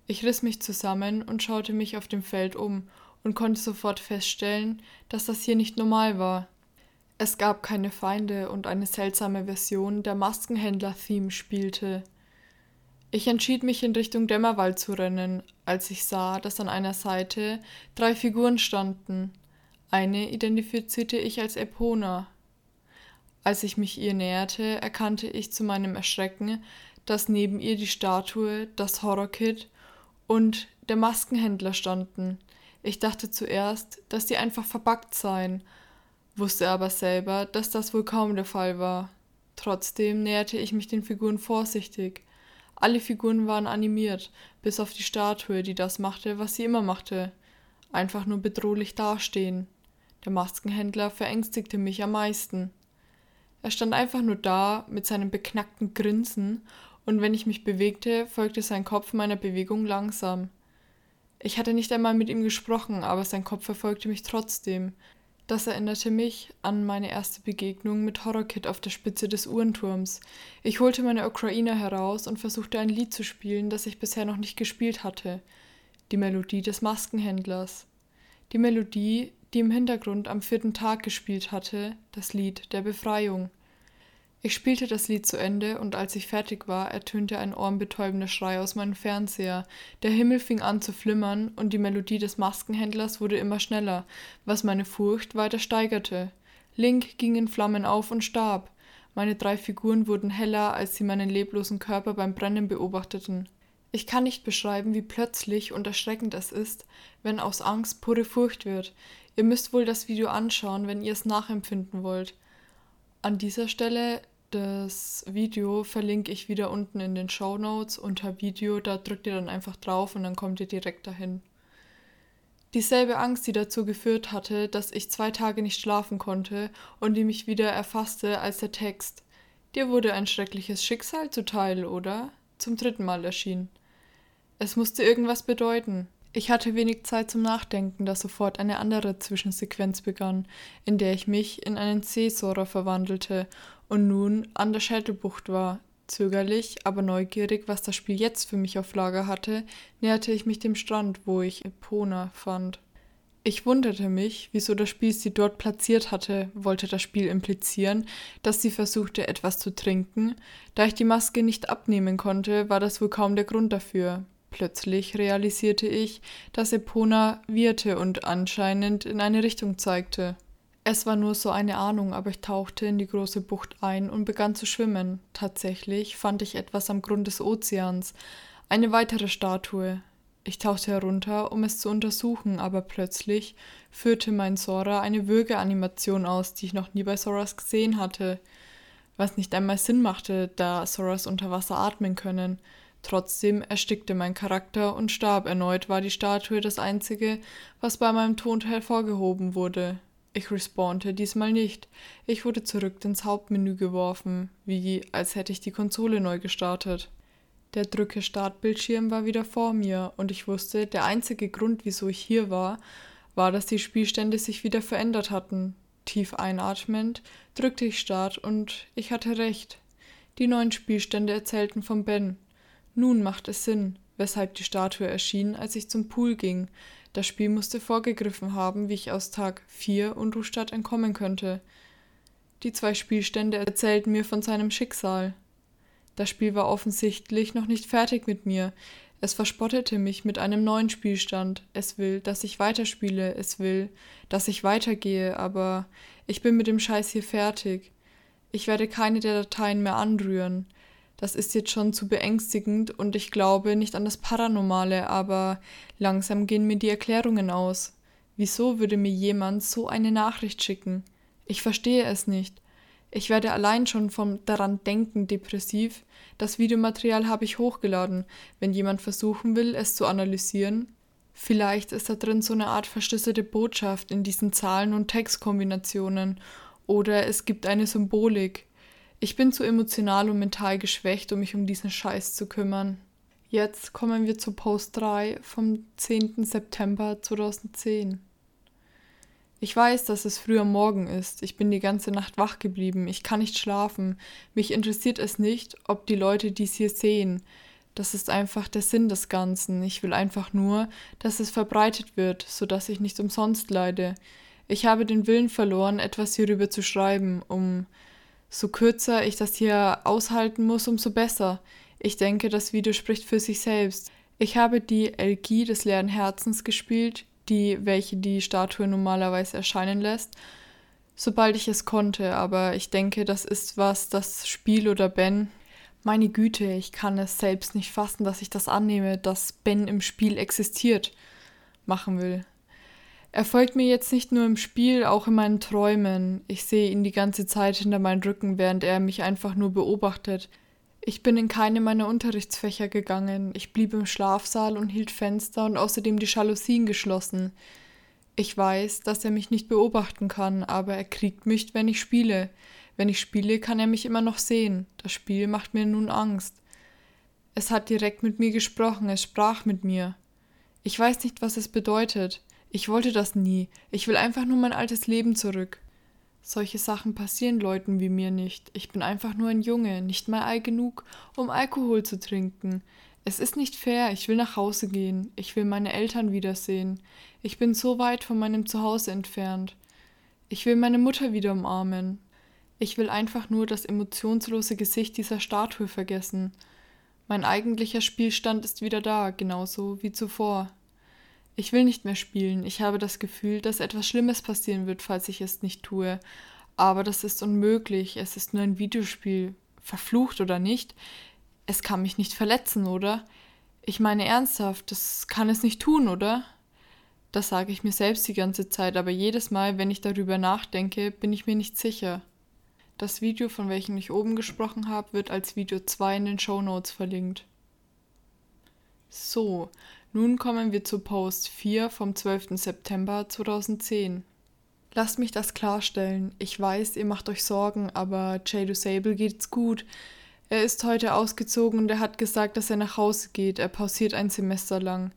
Ich riss mich zusammen und schaute mich auf dem Feld um und konnte sofort feststellen, dass das hier nicht normal war. Es gab keine Feinde und eine seltsame Version der Maskenhändler-Theme spielte. Ich entschied mich in Richtung Dämmerwald zu rennen, als ich sah, dass an einer Seite drei Figuren standen. Eine identifizierte ich als Epona. Als ich mich ihr näherte, erkannte ich zu meinem Erschrecken, dass neben ihr die Statue, das Horrorkit und der Maskenhändler standen. Ich dachte zuerst, dass die einfach verbackt seien, wusste aber selber, dass das wohl kaum der Fall war. Trotzdem näherte ich mich den Figuren vorsichtig. Alle Figuren waren animiert, bis auf die Statue, die das machte, was sie immer machte. Einfach nur bedrohlich dastehen. Der Maskenhändler verängstigte mich am meisten. Er stand einfach nur da mit seinem beknackten Grinsen, und wenn ich mich bewegte, folgte sein Kopf meiner Bewegung langsam. Ich hatte nicht einmal mit ihm gesprochen, aber sein Kopf verfolgte mich trotzdem. Das erinnerte mich an meine erste Begegnung mit Horrorkit auf der Spitze des Uhrenturms. Ich holte meine Ocarina heraus und versuchte ein Lied zu spielen, das ich bisher noch nicht gespielt hatte. Die Melodie des Maskenhändlers. Die Melodie, die im Hintergrund am vierten Tag gespielt hatte, das Lied der Befreiung. Ich spielte das Lied zu Ende und als ich fertig war, ertönte ein ohrenbetäubender Schrei aus meinem Fernseher. Der Himmel fing an zu flimmern und die Melodie des Maskenhändlers wurde immer schneller, was meine Furcht weiter steigerte. Link ging in Flammen auf und starb. Meine drei Figuren wurden heller, als sie meinen leblosen Körper beim Brennen beobachteten. Ich kann nicht beschreiben, wie plötzlich und erschreckend es ist, wenn aus Angst pure Furcht wird. Ihr müsst wohl das Video anschauen, wenn ihr es nachempfinden wollt. An dieser Stelle das Video verlinke ich wieder unten in den Show Notes unter Video. Da drückt ihr dann einfach drauf und dann kommt ihr direkt dahin. Dieselbe Angst, die dazu geführt hatte, dass ich zwei Tage nicht schlafen konnte und die mich wieder erfasste, als der Text Dir wurde ein schreckliches Schicksal zuteil, oder? zum dritten Mal erschien. Es musste irgendwas bedeuten. Ich hatte wenig Zeit zum Nachdenken, da sofort eine andere Zwischensequenz begann, in der ich mich in einen Seesora verwandelte und nun an der Scheitelbucht war. Zögerlich, aber neugierig, was das Spiel jetzt für mich auf Lager hatte, näherte ich mich dem Strand, wo ich Epona fand. Ich wunderte mich, wieso das Spiel sie dort platziert hatte, wollte das Spiel implizieren, dass sie versuchte, etwas zu trinken. Da ich die Maske nicht abnehmen konnte, war das wohl kaum der Grund dafür. Plötzlich realisierte ich, dass Epona wirrte und anscheinend in eine Richtung zeigte. Es war nur so eine Ahnung, aber ich tauchte in die große Bucht ein und begann zu schwimmen. Tatsächlich fand ich etwas am Grund des Ozeans, eine weitere Statue. Ich tauchte herunter, um es zu untersuchen, aber plötzlich führte mein Sora eine Würgeanimation aus, die ich noch nie bei Soras gesehen hatte, was nicht einmal Sinn machte, da Soras unter Wasser atmen können. Trotzdem erstickte mein Charakter und starb. Erneut war die Statue das einzige, was bei meinem Tod hervorgehoben wurde. Ich respawnte diesmal nicht. Ich wurde zurück ins Hauptmenü geworfen, wie als hätte ich die Konsole neu gestartet. Der drücke Startbildschirm war wieder vor mir und ich wusste, der einzige Grund, wieso ich hier war, war, dass die Spielstände sich wieder verändert hatten. Tief einatmend drückte ich Start und ich hatte recht. Die neuen Spielstände erzählten von Ben. Nun macht es Sinn, weshalb die Statue erschien, als ich zum Pool ging. Das Spiel musste vorgegriffen haben, wie ich aus Tag 4 und Rustadt entkommen könnte. Die zwei Spielstände erzählten mir von seinem Schicksal. Das Spiel war offensichtlich noch nicht fertig mit mir. Es verspottete mich mit einem neuen Spielstand. Es will, dass ich weiterspiele. Es will, dass ich weitergehe, aber ich bin mit dem Scheiß hier fertig. Ich werde keine der Dateien mehr anrühren das ist jetzt schon zu beängstigend und ich glaube nicht an das Paranormale, aber langsam gehen mir die Erklärungen aus. Wieso würde mir jemand so eine Nachricht schicken? Ich verstehe es nicht. Ich werde allein schon vom daran denken depressiv. Das Videomaterial habe ich hochgeladen. Wenn jemand versuchen will, es zu analysieren, vielleicht ist da drin so eine Art verschlüsselte Botschaft in diesen Zahlen und Textkombinationen oder es gibt eine Symbolik. Ich bin zu emotional und mental geschwächt, um mich um diesen Scheiß zu kümmern. Jetzt kommen wir zu Post 3 vom 10. September 2010. Ich weiß, dass es früher Morgen ist. Ich bin die ganze Nacht wach geblieben. Ich kann nicht schlafen. Mich interessiert es nicht, ob die Leute dies hier sehen. Das ist einfach der Sinn des Ganzen. Ich will einfach nur, dass es verbreitet wird, sodass ich nicht umsonst leide. Ich habe den Willen verloren, etwas hierüber zu schreiben, um so kürzer ich das hier aushalten muss, umso besser. Ich denke, das Video spricht für sich selbst. Ich habe die Elgie des leeren Herzens gespielt, die welche die Statue normalerweise erscheinen lässt, sobald ich es konnte, aber ich denke, das ist was das Spiel oder Ben, meine Güte, ich kann es selbst nicht fassen, dass ich das annehme, dass Ben im Spiel existiert, machen will. Er folgt mir jetzt nicht nur im Spiel, auch in meinen Träumen. Ich sehe ihn die ganze Zeit hinter meinen Rücken, während er mich einfach nur beobachtet. Ich bin in keine meiner Unterrichtsfächer gegangen. Ich blieb im Schlafsaal und hielt Fenster und außerdem die Jalousien geschlossen. Ich weiß, dass er mich nicht beobachten kann, aber er kriegt mich, wenn ich spiele. Wenn ich spiele, kann er mich immer noch sehen. Das Spiel macht mir nun Angst. Es hat direkt mit mir gesprochen, es sprach mit mir. Ich weiß nicht, was es bedeutet. Ich wollte das nie. Ich will einfach nur mein altes Leben zurück. Solche Sachen passieren Leuten wie mir nicht. Ich bin einfach nur ein Junge, nicht mal alt genug, um Alkohol zu trinken. Es ist nicht fair, ich will nach Hause gehen, ich will meine Eltern wiedersehen. Ich bin so weit von meinem Zuhause entfernt. Ich will meine Mutter wieder umarmen. Ich will einfach nur das emotionslose Gesicht dieser Statue vergessen. Mein eigentlicher Spielstand ist wieder da, genauso wie zuvor. Ich will nicht mehr spielen. Ich habe das Gefühl, dass etwas Schlimmes passieren wird, falls ich es nicht tue. Aber das ist unmöglich. Es ist nur ein Videospiel. Verflucht oder nicht. Es kann mich nicht verletzen, oder? Ich meine ernsthaft, das kann es nicht tun, oder? Das sage ich mir selbst die ganze Zeit, aber jedes Mal, wenn ich darüber nachdenke, bin ich mir nicht sicher. Das Video, von welchem ich oben gesprochen habe, wird als Video 2 in den Show Notes verlinkt. So, nun kommen wir zu Post 4 vom 12. September 2010. Lasst mich das klarstellen. Ich weiß, ihr macht euch Sorgen, aber Jay Sable geht's gut. Er ist heute ausgezogen und er hat gesagt, dass er nach Hause geht. Er pausiert ein Semester lang.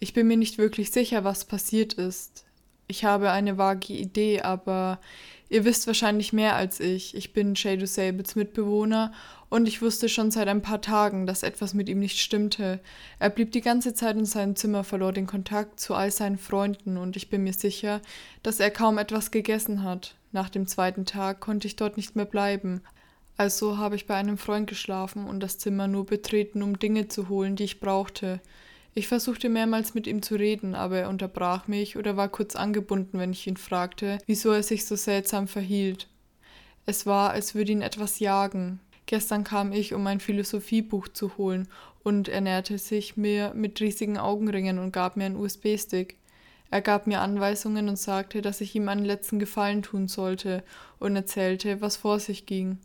Ich bin mir nicht wirklich sicher, was passiert ist. Ich habe eine vage Idee, aber Ihr wisst wahrscheinlich mehr als ich. Ich bin Shadow Sables Mitbewohner und ich wusste schon seit ein paar Tagen, dass etwas mit ihm nicht stimmte. Er blieb die ganze Zeit in seinem Zimmer, verlor den Kontakt zu all seinen Freunden und ich bin mir sicher, dass er kaum etwas gegessen hat. Nach dem zweiten Tag konnte ich dort nicht mehr bleiben. Also habe ich bei einem Freund geschlafen und das Zimmer nur betreten, um Dinge zu holen, die ich brauchte. Ich versuchte mehrmals mit ihm zu reden, aber er unterbrach mich oder war kurz angebunden, wenn ich ihn fragte, wieso er sich so seltsam verhielt. Es war, als würde ihn etwas jagen. Gestern kam ich, um mein Philosophiebuch zu holen, und er näherte sich mir mit riesigen Augenringen und gab mir einen USB-Stick. Er gab mir Anweisungen und sagte, dass ich ihm einen letzten Gefallen tun sollte, und erzählte, was vor sich ging.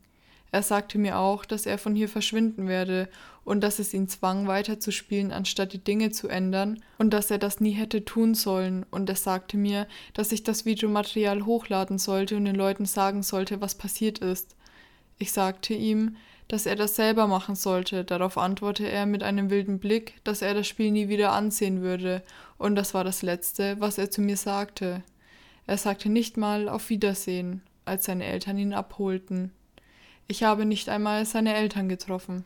Er sagte mir auch, dass er von hier verschwinden werde und dass es ihn zwang, weiterzuspielen, anstatt die Dinge zu ändern und dass er das nie hätte tun sollen. Und er sagte mir, dass ich das Videomaterial hochladen sollte und den Leuten sagen sollte, was passiert ist. Ich sagte ihm, dass er das selber machen sollte. Darauf antwortete er mit einem wilden Blick, dass er das Spiel nie wieder ansehen würde, und das war das Letzte, was er zu mir sagte. Er sagte nicht mal auf Wiedersehen, als seine Eltern ihn abholten. Ich habe nicht einmal seine Eltern getroffen.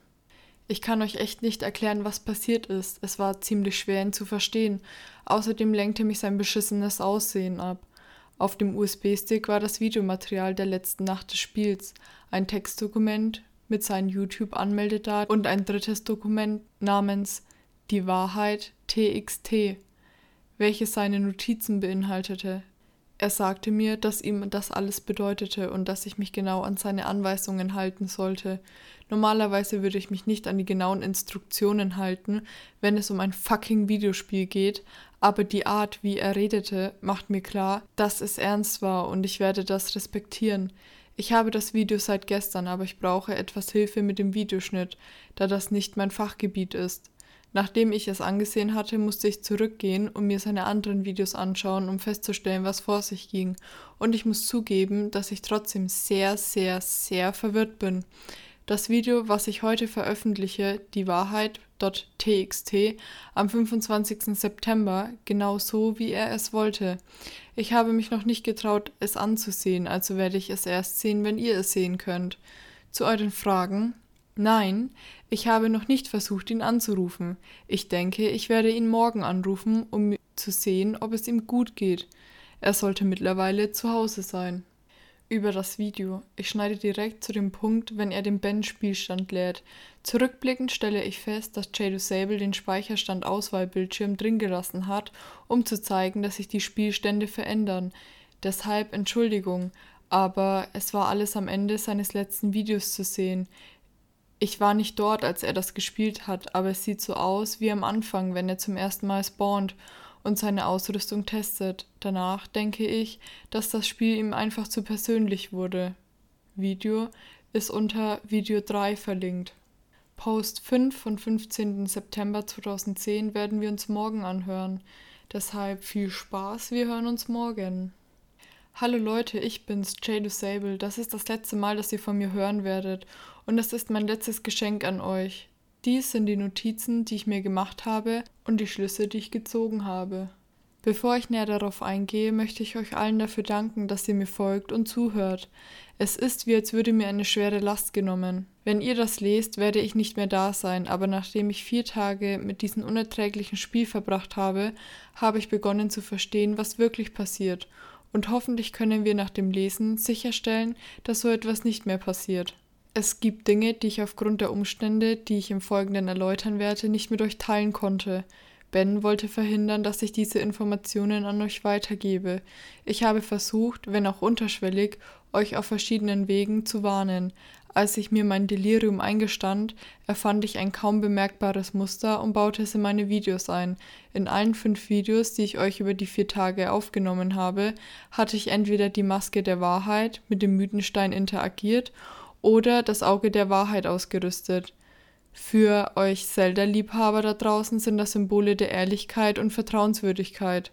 Ich kann euch echt nicht erklären, was passiert ist. Es war ziemlich schwer, ihn zu verstehen. Außerdem lenkte mich sein beschissenes Aussehen ab. Auf dem USB-Stick war das Videomaterial der letzten Nacht des Spiels, ein Textdokument mit seinen YouTube-Anmeldedaten und ein drittes Dokument namens Die Wahrheit TXT, welches seine Notizen beinhaltete. Er sagte mir, dass ihm das alles bedeutete und dass ich mich genau an seine Anweisungen halten sollte. Normalerweise würde ich mich nicht an die genauen Instruktionen halten, wenn es um ein fucking Videospiel geht, aber die Art, wie er redete, macht mir klar, dass es ernst war und ich werde das respektieren. Ich habe das Video seit gestern, aber ich brauche etwas Hilfe mit dem Videoschnitt, da das nicht mein Fachgebiet ist. Nachdem ich es angesehen hatte, musste ich zurückgehen und mir seine anderen Videos anschauen, um festzustellen, was vor sich ging. Und ich muss zugeben, dass ich trotzdem sehr, sehr, sehr verwirrt bin. Das Video, was ich heute veröffentliche, die Wahrheit.txt, am 25. September, genau so, wie er es wollte. Ich habe mich noch nicht getraut, es anzusehen, also werde ich es erst sehen, wenn ihr es sehen könnt. Zu euren Fragen. Nein, ich habe noch nicht versucht, ihn anzurufen. Ich denke, ich werde ihn morgen anrufen, um zu sehen, ob es ihm gut geht. Er sollte mittlerweile zu Hause sein über das Video. Ich schneide direkt zu dem Punkt, wenn er den Ben-Spielstand lädt. Zurückblickend stelle ich fest, dass Jado Sable den Speicherstand Auswahlbildschirm drin gelassen hat, um zu zeigen, dass sich die Spielstände verändern. Deshalb Entschuldigung, aber es war alles am Ende seines letzten Videos zu sehen. Ich war nicht dort, als er das gespielt hat, aber es sieht so aus wie am Anfang, wenn er zum ersten Mal spawnt und seine Ausrüstung testet. Danach denke ich, dass das Spiel ihm einfach zu persönlich wurde. Video ist unter Video 3 verlinkt. Post 5 von 15. September 2010 werden wir uns morgen anhören. Deshalb viel Spaß, wir hören uns morgen. Hallo Leute, ich bin's, Jay Sable. Das ist das letzte Mal, dass ihr von mir hören werdet. Und das ist mein letztes Geschenk an euch. Dies sind die Notizen, die ich mir gemacht habe und die Schlüsse, die ich gezogen habe. Bevor ich näher darauf eingehe, möchte ich euch allen dafür danken, dass ihr mir folgt und zuhört. Es ist, wie als würde mir eine schwere Last genommen. Wenn ihr das lest, werde ich nicht mehr da sein, aber nachdem ich vier Tage mit diesem unerträglichen Spiel verbracht habe, habe ich begonnen zu verstehen, was wirklich passiert, und hoffentlich können wir nach dem Lesen sicherstellen, dass so etwas nicht mehr passiert. Es gibt Dinge, die ich aufgrund der Umstände, die ich im Folgenden erläutern werde, nicht mit euch teilen konnte. Ben wollte verhindern, dass ich diese Informationen an euch weitergebe. Ich habe versucht, wenn auch unterschwellig, euch auf verschiedenen Wegen zu warnen. Als ich mir mein Delirium eingestand, erfand ich ein kaum bemerkbares Muster und baute es in meine Videos ein. In allen fünf Videos, die ich euch über die vier Tage aufgenommen habe, hatte ich entweder die Maske der Wahrheit mit dem Mythenstein interagiert oder das Auge der Wahrheit ausgerüstet. Für euch Zelda-Liebhaber da draußen sind das Symbole der Ehrlichkeit und Vertrauenswürdigkeit.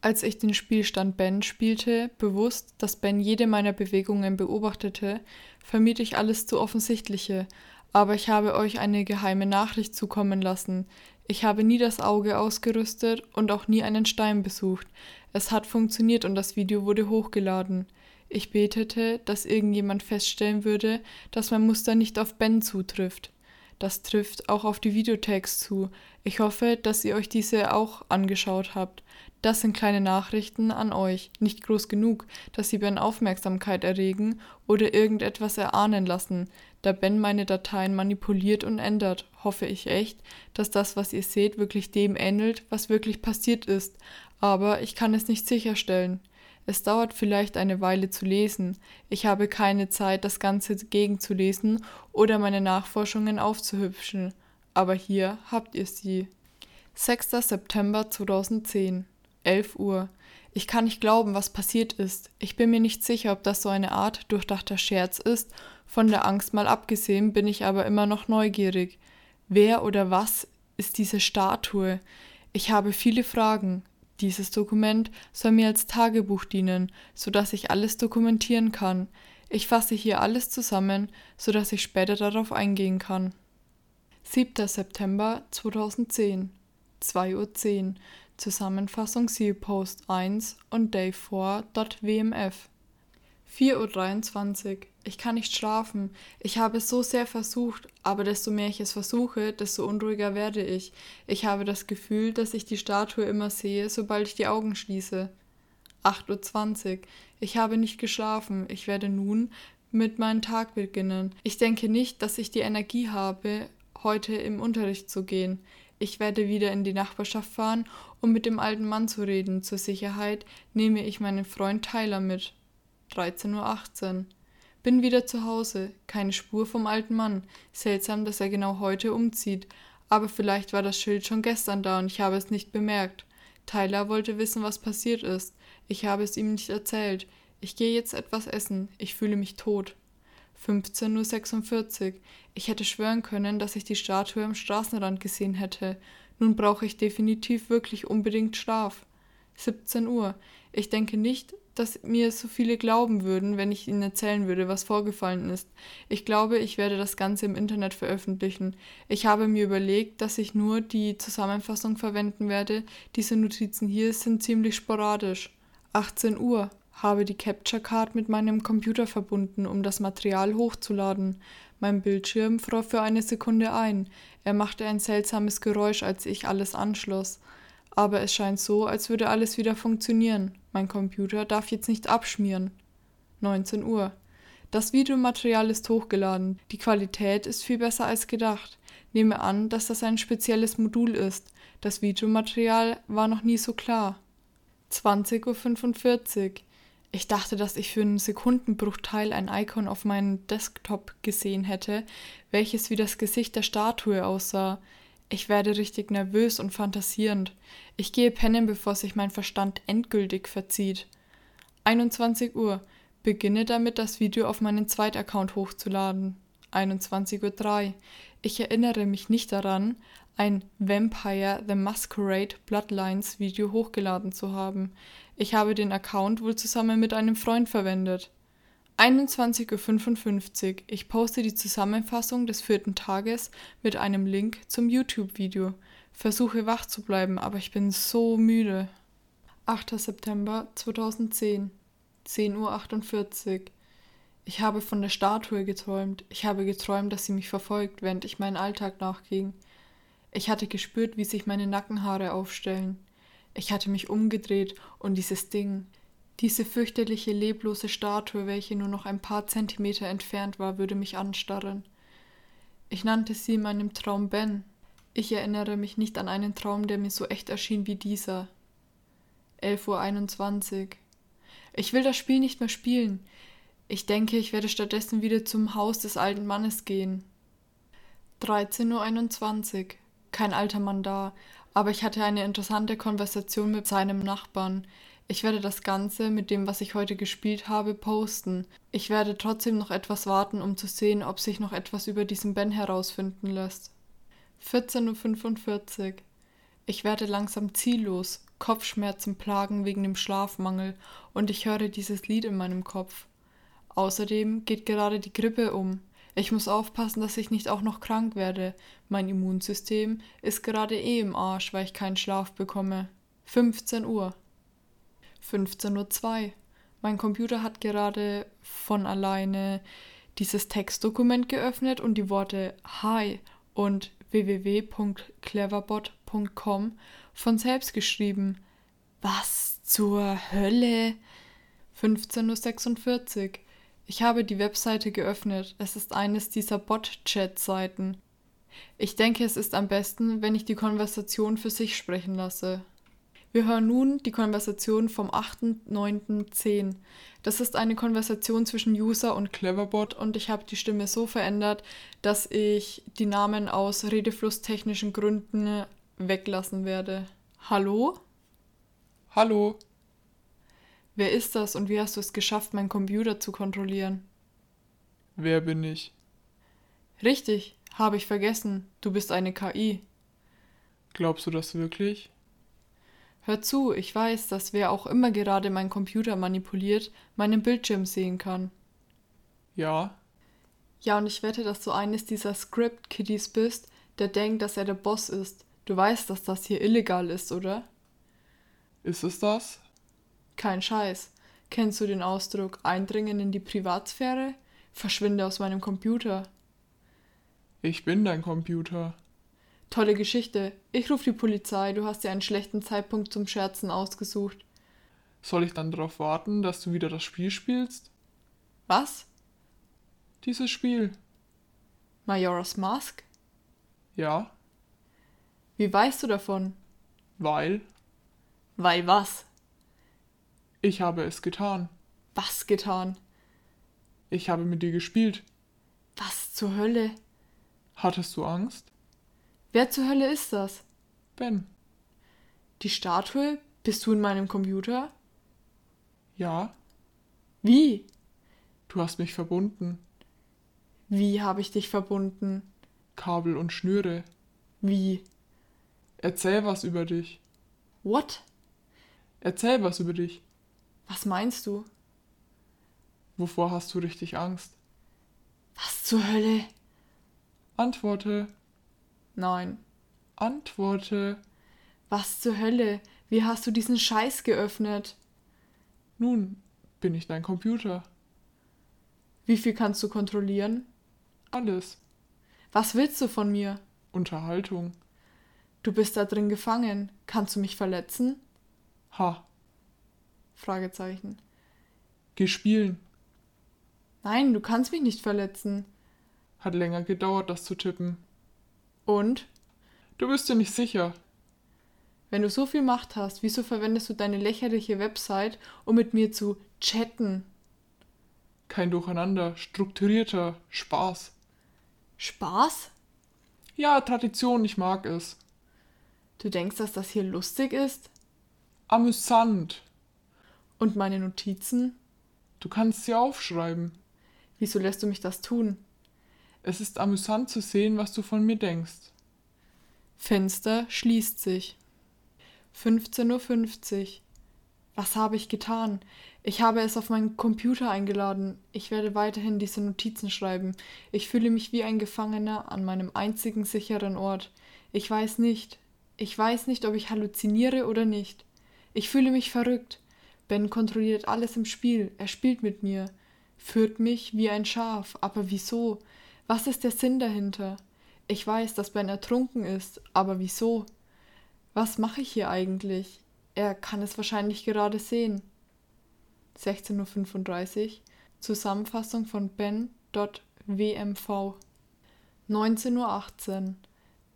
Als ich den Spielstand Ben spielte, bewusst, dass Ben jede meiner Bewegungen beobachtete, vermied ich alles zu Offensichtliche, aber ich habe euch eine geheime Nachricht zukommen lassen. Ich habe nie das Auge ausgerüstet und auch nie einen Stein besucht. Es hat funktioniert und das Video wurde hochgeladen. Ich betete, dass irgendjemand feststellen würde, dass mein Muster nicht auf Ben zutrifft. Das trifft auch auf die Videotags zu. Ich hoffe, dass ihr euch diese auch angeschaut habt. Das sind kleine Nachrichten an euch, nicht groß genug, dass sie Ben Aufmerksamkeit erregen oder irgendetwas erahnen lassen. Da Ben meine Dateien manipuliert und ändert, hoffe ich echt, dass das, was ihr seht, wirklich dem ähnelt, was wirklich passiert ist. Aber ich kann es nicht sicherstellen. Es dauert vielleicht eine Weile zu lesen. Ich habe keine Zeit, das Ganze gegenzulesen oder meine Nachforschungen aufzuhübschen. Aber hier habt ihr sie. 6. September 2010, 11 Uhr. Ich kann nicht glauben, was passiert ist. Ich bin mir nicht sicher, ob das so eine Art durchdachter Scherz ist. Von der Angst mal abgesehen bin ich aber immer noch neugierig. Wer oder was ist diese Statue? Ich habe viele Fragen. Dieses Dokument soll mir als Tagebuch dienen, so dass ich alles dokumentieren kann. Ich fasse hier alles zusammen, so dass ich später darauf eingehen kann. 7. September 2010 2.10 Uhr Zusammenfassung siehe Post 1 und day4.wmf 4.23 Uhr. Ich kann nicht schlafen. Ich habe es so sehr versucht, aber desto mehr ich es versuche, desto unruhiger werde ich. Ich habe das Gefühl, dass ich die Statue immer sehe, sobald ich die Augen schließe. 8.20 Uhr. Ich habe nicht geschlafen. Ich werde nun mit meinem Tag beginnen. Ich denke nicht, dass ich die Energie habe, heute im Unterricht zu gehen. Ich werde wieder in die Nachbarschaft fahren, um mit dem alten Mann zu reden. Zur Sicherheit nehme ich meinen Freund Tyler mit. 13.18 Uhr. Bin wieder zu Hause. Keine Spur vom alten Mann. Seltsam, dass er genau heute umzieht. Aber vielleicht war das Schild schon gestern da und ich habe es nicht bemerkt. Tyler wollte wissen, was passiert ist. Ich habe es ihm nicht erzählt. Ich gehe jetzt etwas essen. Ich fühle mich tot. 15.46 Uhr. Ich hätte schwören können, dass ich die Statue am Straßenrand gesehen hätte. Nun brauche ich definitiv wirklich unbedingt Schlaf. 17 Uhr. Ich denke nicht, dass mir so viele glauben würden, wenn ich ihnen erzählen würde, was vorgefallen ist. Ich glaube, ich werde das Ganze im Internet veröffentlichen. Ich habe mir überlegt, dass ich nur die Zusammenfassung verwenden werde. Diese Notizen hier sind ziemlich sporadisch. 18 Uhr. Habe die Capture Card mit meinem Computer verbunden, um das Material hochzuladen. Mein Bildschirm fror für eine Sekunde ein. Er machte ein seltsames Geräusch, als ich alles anschloss aber es scheint so, als würde alles wieder funktionieren. Mein Computer darf jetzt nicht abschmieren. 19 Uhr. Das Videomaterial ist hochgeladen. Die Qualität ist viel besser als gedacht. Nehme an, dass das ein spezielles Modul ist. Das Videomaterial war noch nie so klar. 20.45 Uhr. Ich dachte, dass ich für einen Sekundenbruchteil ein Icon auf meinem Desktop gesehen hätte, welches wie das Gesicht der Statue aussah. Ich werde richtig nervös und fantasierend. Ich gehe pennen, bevor sich mein Verstand endgültig verzieht. 21 Uhr. Beginne damit, das Video auf meinen Zweitaccount hochzuladen. 21.03 Uhr. Ich erinnere mich nicht daran, ein Vampire the Masquerade Bloodlines Video hochgeladen zu haben. Ich habe den Account wohl zusammen mit einem Freund verwendet. 21.55 Uhr. Ich poste die Zusammenfassung des vierten Tages mit einem Link zum YouTube-Video. Versuche wach zu bleiben, aber ich bin so müde. 8. September 2010. 10.48 Uhr. Ich habe von der Statue geträumt. Ich habe geträumt, dass sie mich verfolgt, während ich meinen Alltag nachging. Ich hatte gespürt, wie sich meine Nackenhaare aufstellen. Ich hatte mich umgedreht und dieses Ding, diese fürchterliche, leblose Statue, welche nur noch ein paar Zentimeter entfernt war, würde mich anstarren. Ich nannte sie in meinem Traum Ben. Ich erinnere mich nicht an einen Traum, der mir so echt erschien wie dieser. 11.21 Uhr. Ich will das Spiel nicht mehr spielen. Ich denke, ich werde stattdessen wieder zum Haus des alten Mannes gehen. 13.21 Uhr. Kein alter Mann da, aber ich hatte eine interessante Konversation mit seinem Nachbarn. Ich werde das Ganze mit dem, was ich heute gespielt habe, posten. Ich werde trotzdem noch etwas warten, um zu sehen, ob sich noch etwas über diesen Ben herausfinden lässt. 14.45 Uhr. Ich werde langsam ziellos, Kopfschmerzen plagen wegen dem Schlafmangel und ich höre dieses Lied in meinem Kopf. Außerdem geht gerade die Grippe um. Ich muss aufpassen, dass ich nicht auch noch krank werde. Mein Immunsystem ist gerade eh im Arsch, weil ich keinen Schlaf bekomme. 15 Uhr. 15.02 Uhr. Mein Computer hat gerade von alleine dieses Textdokument geöffnet und die Worte Hi und www.cleverbot.com von selbst geschrieben. Was zur Hölle? 15.46 Uhr. Ich habe die Webseite geöffnet. Es ist eines dieser Bot-Chat-Seiten. Ich denke, es ist am besten, wenn ich die Konversation für sich sprechen lasse. Wir hören nun die Konversation vom 8.9.10. Das ist eine Konversation zwischen User und Cleverbot und ich habe die Stimme so verändert, dass ich die Namen aus redeflusstechnischen Gründen weglassen werde. Hallo? Hallo. Wer ist das und wie hast du es geschafft, meinen Computer zu kontrollieren? Wer bin ich? Richtig, habe ich vergessen. Du bist eine KI. Glaubst du das wirklich? Hör zu, ich weiß, dass wer auch immer gerade meinen Computer manipuliert, meinen Bildschirm sehen kann. Ja. Ja, und ich wette, dass du eines dieser Script-Kiddies bist, der denkt, dass er der Boss ist. Du weißt, dass das hier illegal ist, oder? Ist es das? Kein Scheiß. Kennst du den Ausdruck Eindringen in die Privatsphäre? Verschwinde aus meinem Computer. Ich bin dein Computer. Tolle Geschichte. Ich rufe die Polizei. Du hast dir einen schlechten Zeitpunkt zum Scherzen ausgesucht. Soll ich dann darauf warten, dass du wieder das Spiel spielst? Was? Dieses Spiel. Majora's Mask? Ja. Wie weißt du davon? Weil. Weil was? Ich habe es getan. Was getan? Ich habe mit dir gespielt. Was zur Hölle? Hattest du Angst? Wer zur Hölle ist das? Ben. Die Statue? Bist du in meinem Computer? Ja. Wie? Du hast mich verbunden. Wie habe ich dich verbunden? Kabel und Schnüre. Wie? Erzähl was über dich. What? Erzähl was über dich. Was meinst du? Wovor hast du richtig Angst? Was zur Hölle? Antworte. Nein. Antworte. Was zur Hölle? Wie hast du diesen Scheiß geöffnet? Nun, bin ich dein Computer. Wie viel kannst du kontrollieren? Alles. Was willst du von mir? Unterhaltung. Du bist da drin gefangen. Kannst du mich verletzen? Ha. Fragezeichen. Geh spielen. Nein, du kannst mich nicht verletzen. Hat länger gedauert, das zu tippen. Und? Du bist dir nicht sicher. Wenn du so viel Macht hast, wieso verwendest du deine lächerliche Website, um mit mir zu chatten? Kein Durcheinander, strukturierter Spaß. Spaß? Ja, Tradition, ich mag es. Du denkst, dass das hier lustig ist? Amüsant. Und meine Notizen? Du kannst sie aufschreiben. Wieso lässt du mich das tun? Es ist amüsant zu sehen, was du von mir denkst. Fenster schließt sich. 15.50 Uhr. Was habe ich getan? Ich habe es auf meinen Computer eingeladen. Ich werde weiterhin diese Notizen schreiben. Ich fühle mich wie ein Gefangener an meinem einzigen sicheren Ort. Ich weiß nicht. Ich weiß nicht, ob ich halluziniere oder nicht. Ich fühle mich verrückt. Ben kontrolliert alles im Spiel. Er spielt mit mir. Führt mich wie ein Schaf. Aber wieso? Was ist der Sinn dahinter? Ich weiß, dass Ben ertrunken ist, aber wieso? Was mache ich hier eigentlich? Er kann es wahrscheinlich gerade sehen. 16.35 Uhr Zusammenfassung von Ben.wmv 19.18 Uhr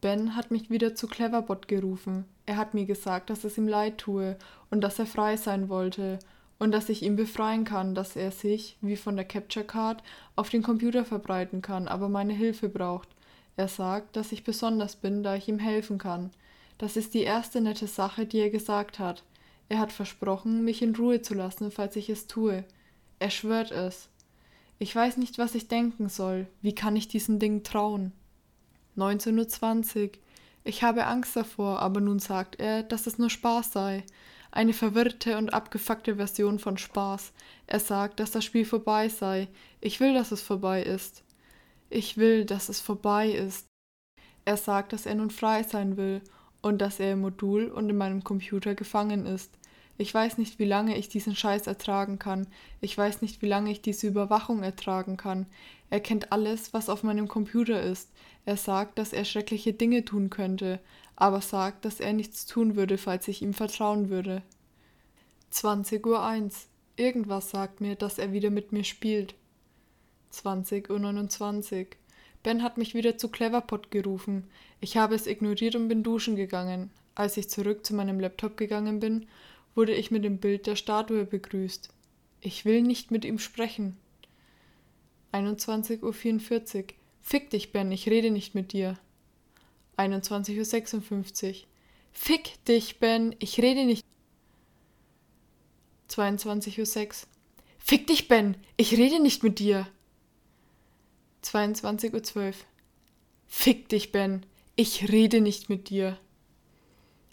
Ben hat mich wieder zu Cleverbot gerufen. Er hat mir gesagt, dass es ihm leid tue und dass er frei sein wollte und dass ich ihn befreien kann, dass er sich, wie von der Capture Card, auf den Computer verbreiten kann, aber meine Hilfe braucht. Er sagt, dass ich besonders bin, da ich ihm helfen kann. Das ist die erste nette Sache, die er gesagt hat. Er hat versprochen, mich in Ruhe zu lassen, falls ich es tue. Er schwört es. Ich weiß nicht, was ich denken soll. Wie kann ich diesen Ding trauen? 19.20 Uhr. Ich habe Angst davor, aber nun sagt er, dass es nur Spaß sei. Eine verwirrte und abgefuckte Version von Spaß. Er sagt, dass das Spiel vorbei sei. Ich will, dass es vorbei ist. Ich will, dass es vorbei ist. Er sagt, dass er nun frei sein will und dass er im Modul und in meinem Computer gefangen ist. Ich weiß nicht, wie lange ich diesen Scheiß ertragen kann. Ich weiß nicht, wie lange ich diese Überwachung ertragen kann. Er kennt alles, was auf meinem Computer ist. Er sagt, dass er schreckliche Dinge tun könnte, aber sagt, dass er nichts tun würde, falls ich ihm vertrauen würde. 20.01 Uhr. Irgendwas sagt mir, dass er wieder mit mir spielt. 20.29 Uhr. Ben hat mich wieder zu Cleverpot gerufen. Ich habe es ignoriert und bin duschen gegangen. Als ich zurück zu meinem Laptop gegangen bin, wurde ich mit dem Bild der Statue begrüßt. Ich will nicht mit ihm sprechen. 21.44 Uhr. Fick dich, Ben, ich rede nicht mit dir. 21.56 Uhr. Fick dich, Ben, ich rede nicht. 22.06 Uhr. Fick dich, Ben, ich rede nicht mit dir. 22.12 Uhr. Fick dich, Ben. Ich rede nicht mit dir.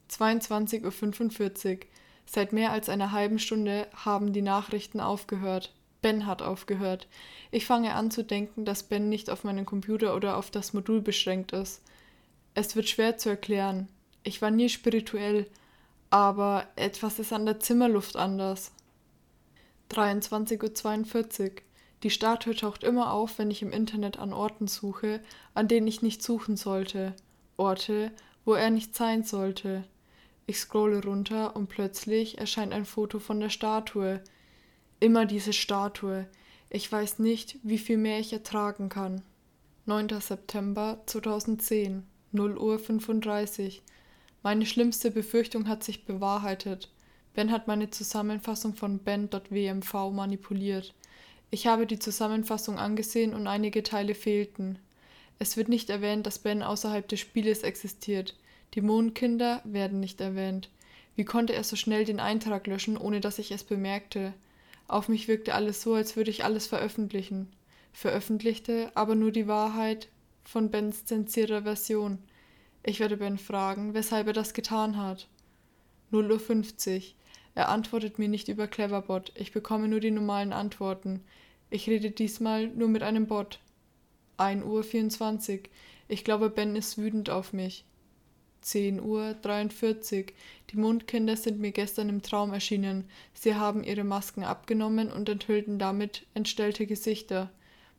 22.45 Uhr. Seit mehr als einer halben Stunde haben die Nachrichten aufgehört. Ben hat aufgehört. Ich fange an zu denken, dass Ben nicht auf meinen Computer oder auf das Modul beschränkt ist. Es wird schwer zu erklären. Ich war nie spirituell, aber etwas ist an der Zimmerluft anders. 23.42 Uhr. Die Statue taucht immer auf, wenn ich im Internet an Orten suche, an denen ich nicht suchen sollte. Orte, wo er nicht sein sollte. Ich scrolle runter und plötzlich erscheint ein Foto von der Statue. Immer diese Statue. Ich weiß nicht, wie viel mehr ich ertragen kann. 9. September 2010, 0 Uhr 35. Meine schlimmste Befürchtung hat sich bewahrheitet. Ben hat meine Zusammenfassung von Ben.wmv manipuliert. Ich habe die Zusammenfassung angesehen und einige Teile fehlten. Es wird nicht erwähnt, dass Ben außerhalb des Spieles existiert. Die Mondkinder werden nicht erwähnt. Wie konnte er so schnell den Eintrag löschen, ohne dass ich es bemerkte? Auf mich wirkte alles so, als würde ich alles veröffentlichen. veröffentlichte aber nur die Wahrheit von Bens zensierter Version. Ich werde Ben fragen, weshalb er das getan hat. 0.50 Uhr. Er antwortet mir nicht über Cleverbot. Ich bekomme nur die normalen Antworten. Ich rede diesmal nur mit einem Bot. 1.24 Uhr. Ich glaube, Ben ist wütend auf mich. 10.43 Uhr. Die Mondkinder sind mir gestern im Traum erschienen. Sie haben ihre Masken abgenommen und enthüllten damit entstellte Gesichter.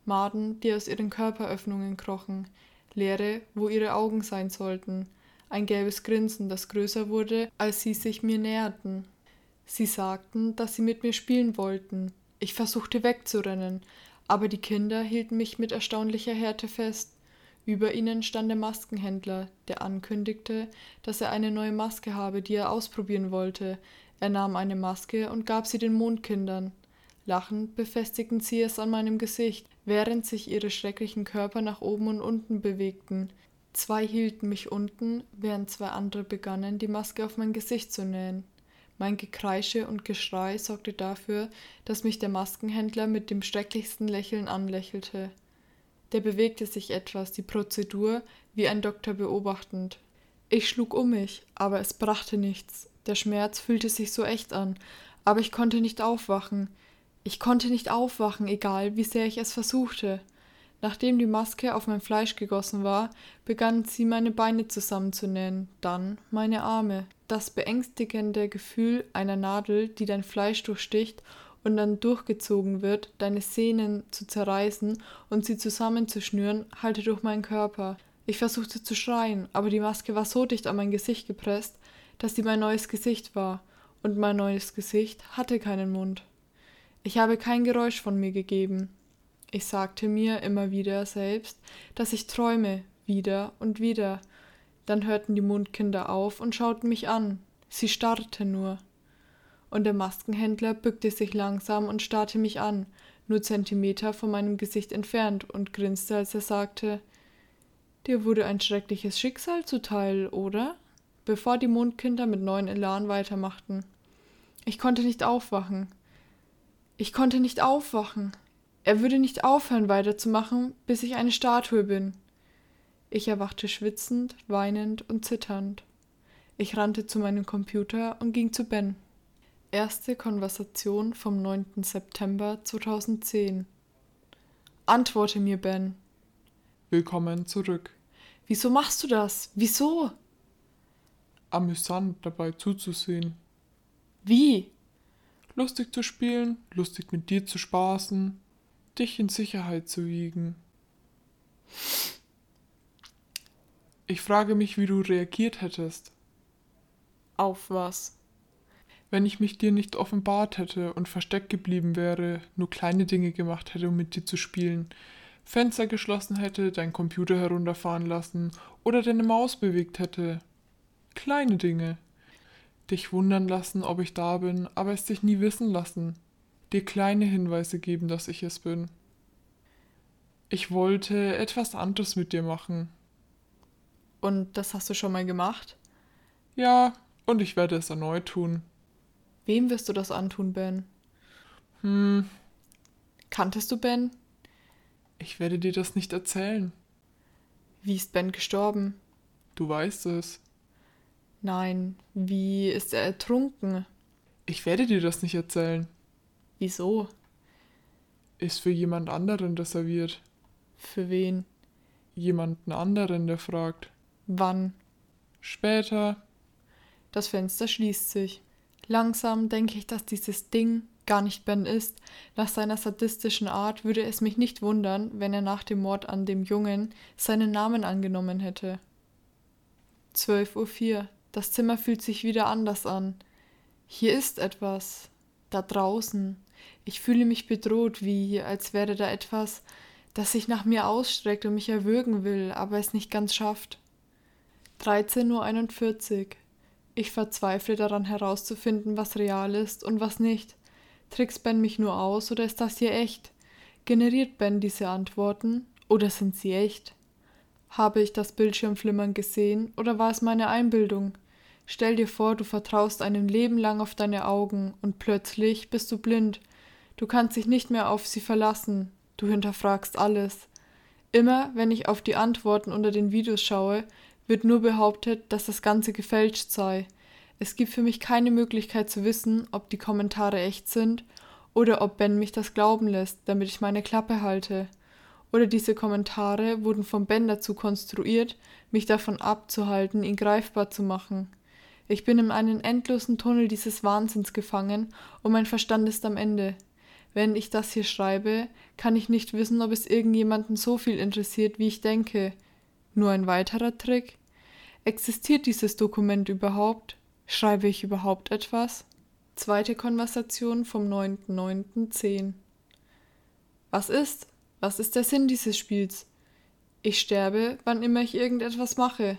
Maden, die aus ihren Körperöffnungen krochen. Leere, wo ihre Augen sein sollten. Ein gelbes Grinsen, das größer wurde, als sie sich mir näherten. Sie sagten, dass sie mit mir spielen wollten. Ich versuchte wegzurennen, aber die Kinder hielten mich mit erstaunlicher Härte fest. Über ihnen stand der Maskenhändler, der ankündigte, dass er eine neue Maske habe, die er ausprobieren wollte. Er nahm eine Maske und gab sie den Mondkindern. Lachend befestigten sie es an meinem Gesicht, während sich ihre schrecklichen Körper nach oben und unten bewegten. Zwei hielten mich unten, während zwei andere begannen, die Maske auf mein Gesicht zu nähen. Mein Gekreische und Geschrei sorgte dafür, dass mich der Maskenhändler mit dem schrecklichsten Lächeln anlächelte. Der bewegte sich etwas, die Prozedur, wie ein Doktor beobachtend. Ich schlug um mich, aber es brachte nichts. Der Schmerz fühlte sich so echt an, aber ich konnte nicht aufwachen. Ich konnte nicht aufwachen, egal wie sehr ich es versuchte. Nachdem die Maske auf mein Fleisch gegossen war, begann sie meine Beine zusammenzunähen, dann meine Arme. Das beängstigende Gefühl einer Nadel, die dein Fleisch durchsticht und dann durchgezogen wird, deine Sehnen zu zerreißen und sie zusammenzuschnüren, halte durch meinen Körper. Ich versuchte zu schreien, aber die Maske war so dicht an mein Gesicht gepresst, dass sie mein neues Gesicht war, und mein neues Gesicht hatte keinen Mund. Ich habe kein Geräusch von mir gegeben. Ich sagte mir immer wieder selbst, dass ich träume, wieder und wieder. Dann hörten die Mundkinder auf und schauten mich an. Sie starrten nur und der Maskenhändler bückte sich langsam und starrte mich an, nur Zentimeter von meinem Gesicht entfernt, und grinste, als er sagte Dir wurde ein schreckliches Schicksal zuteil, oder? bevor die Mondkinder mit neuen Elan weitermachten. Ich konnte nicht aufwachen. Ich konnte nicht aufwachen. Er würde nicht aufhören weiterzumachen, bis ich eine Statue bin. Ich erwachte schwitzend, weinend und zitternd. Ich rannte zu meinem Computer und ging zu Ben. Erste Konversation vom 9. September 2010. Antworte mir, Ben. Willkommen zurück. Wieso machst du das? Wieso? Amüsant dabei zuzusehen. Wie? Lustig zu spielen, lustig mit dir zu spaßen, dich in Sicherheit zu wiegen. Ich frage mich, wie du reagiert hättest. Auf was? Wenn ich mich dir nicht offenbart hätte und versteckt geblieben wäre, nur kleine Dinge gemacht hätte, um mit dir zu spielen, Fenster geschlossen hätte, deinen Computer herunterfahren lassen oder deine Maus bewegt hätte. Kleine Dinge. Dich wundern lassen, ob ich da bin, aber es dich nie wissen lassen. Dir kleine Hinweise geben, dass ich es bin. Ich wollte etwas anderes mit dir machen. Und das hast du schon mal gemacht? Ja, und ich werde es erneut tun. Wem wirst du das antun, Ben? Hm. Kanntest du Ben? Ich werde dir das nicht erzählen. Wie ist Ben gestorben? Du weißt es. Nein, wie ist er ertrunken? Ich werde dir das nicht erzählen. Wieso? Ist für jemand anderen reserviert. Für wen? Jemanden anderen, der fragt. Wann? Später. Das Fenster schließt sich. Langsam denke ich, dass dieses Ding gar nicht Ben ist. Nach seiner sadistischen Art würde es mich nicht wundern, wenn er nach dem Mord an dem Jungen seinen Namen angenommen hätte. 12.04 Uhr. Das Zimmer fühlt sich wieder anders an. Hier ist etwas. Da draußen. Ich fühle mich bedroht, wie als wäre da etwas, das sich nach mir ausstreckt und mich erwürgen will, aber es nicht ganz schafft. 13.41 Uhr. Ich verzweifle daran herauszufinden, was real ist und was nicht. Trickst Ben mich nur aus oder ist das hier echt? Generiert Ben diese Antworten oder sind sie echt? Habe ich das Bildschirmflimmern gesehen oder war es meine Einbildung? Stell dir vor, du vertraust einem Leben lang auf deine Augen und plötzlich bist du blind. Du kannst dich nicht mehr auf sie verlassen. Du hinterfragst alles. Immer, wenn ich auf die Antworten unter den Videos schaue, wird nur behauptet, dass das Ganze gefälscht sei. Es gibt für mich keine Möglichkeit zu wissen, ob die Kommentare echt sind oder ob Ben mich das glauben lässt, damit ich meine Klappe halte. Oder diese Kommentare wurden von Ben dazu konstruiert, mich davon abzuhalten, ihn greifbar zu machen. Ich bin in einen endlosen Tunnel dieses Wahnsinns gefangen und mein Verstand ist am Ende. Wenn ich das hier schreibe, kann ich nicht wissen, ob es irgendjemanden so viel interessiert, wie ich denke. Nur ein weiterer Trick? Existiert dieses Dokument überhaupt? Schreibe ich überhaupt etwas? Zweite Konversation vom 9.9.10 Was ist? Was ist der Sinn dieses Spiels? Ich sterbe, wann immer ich irgendetwas mache.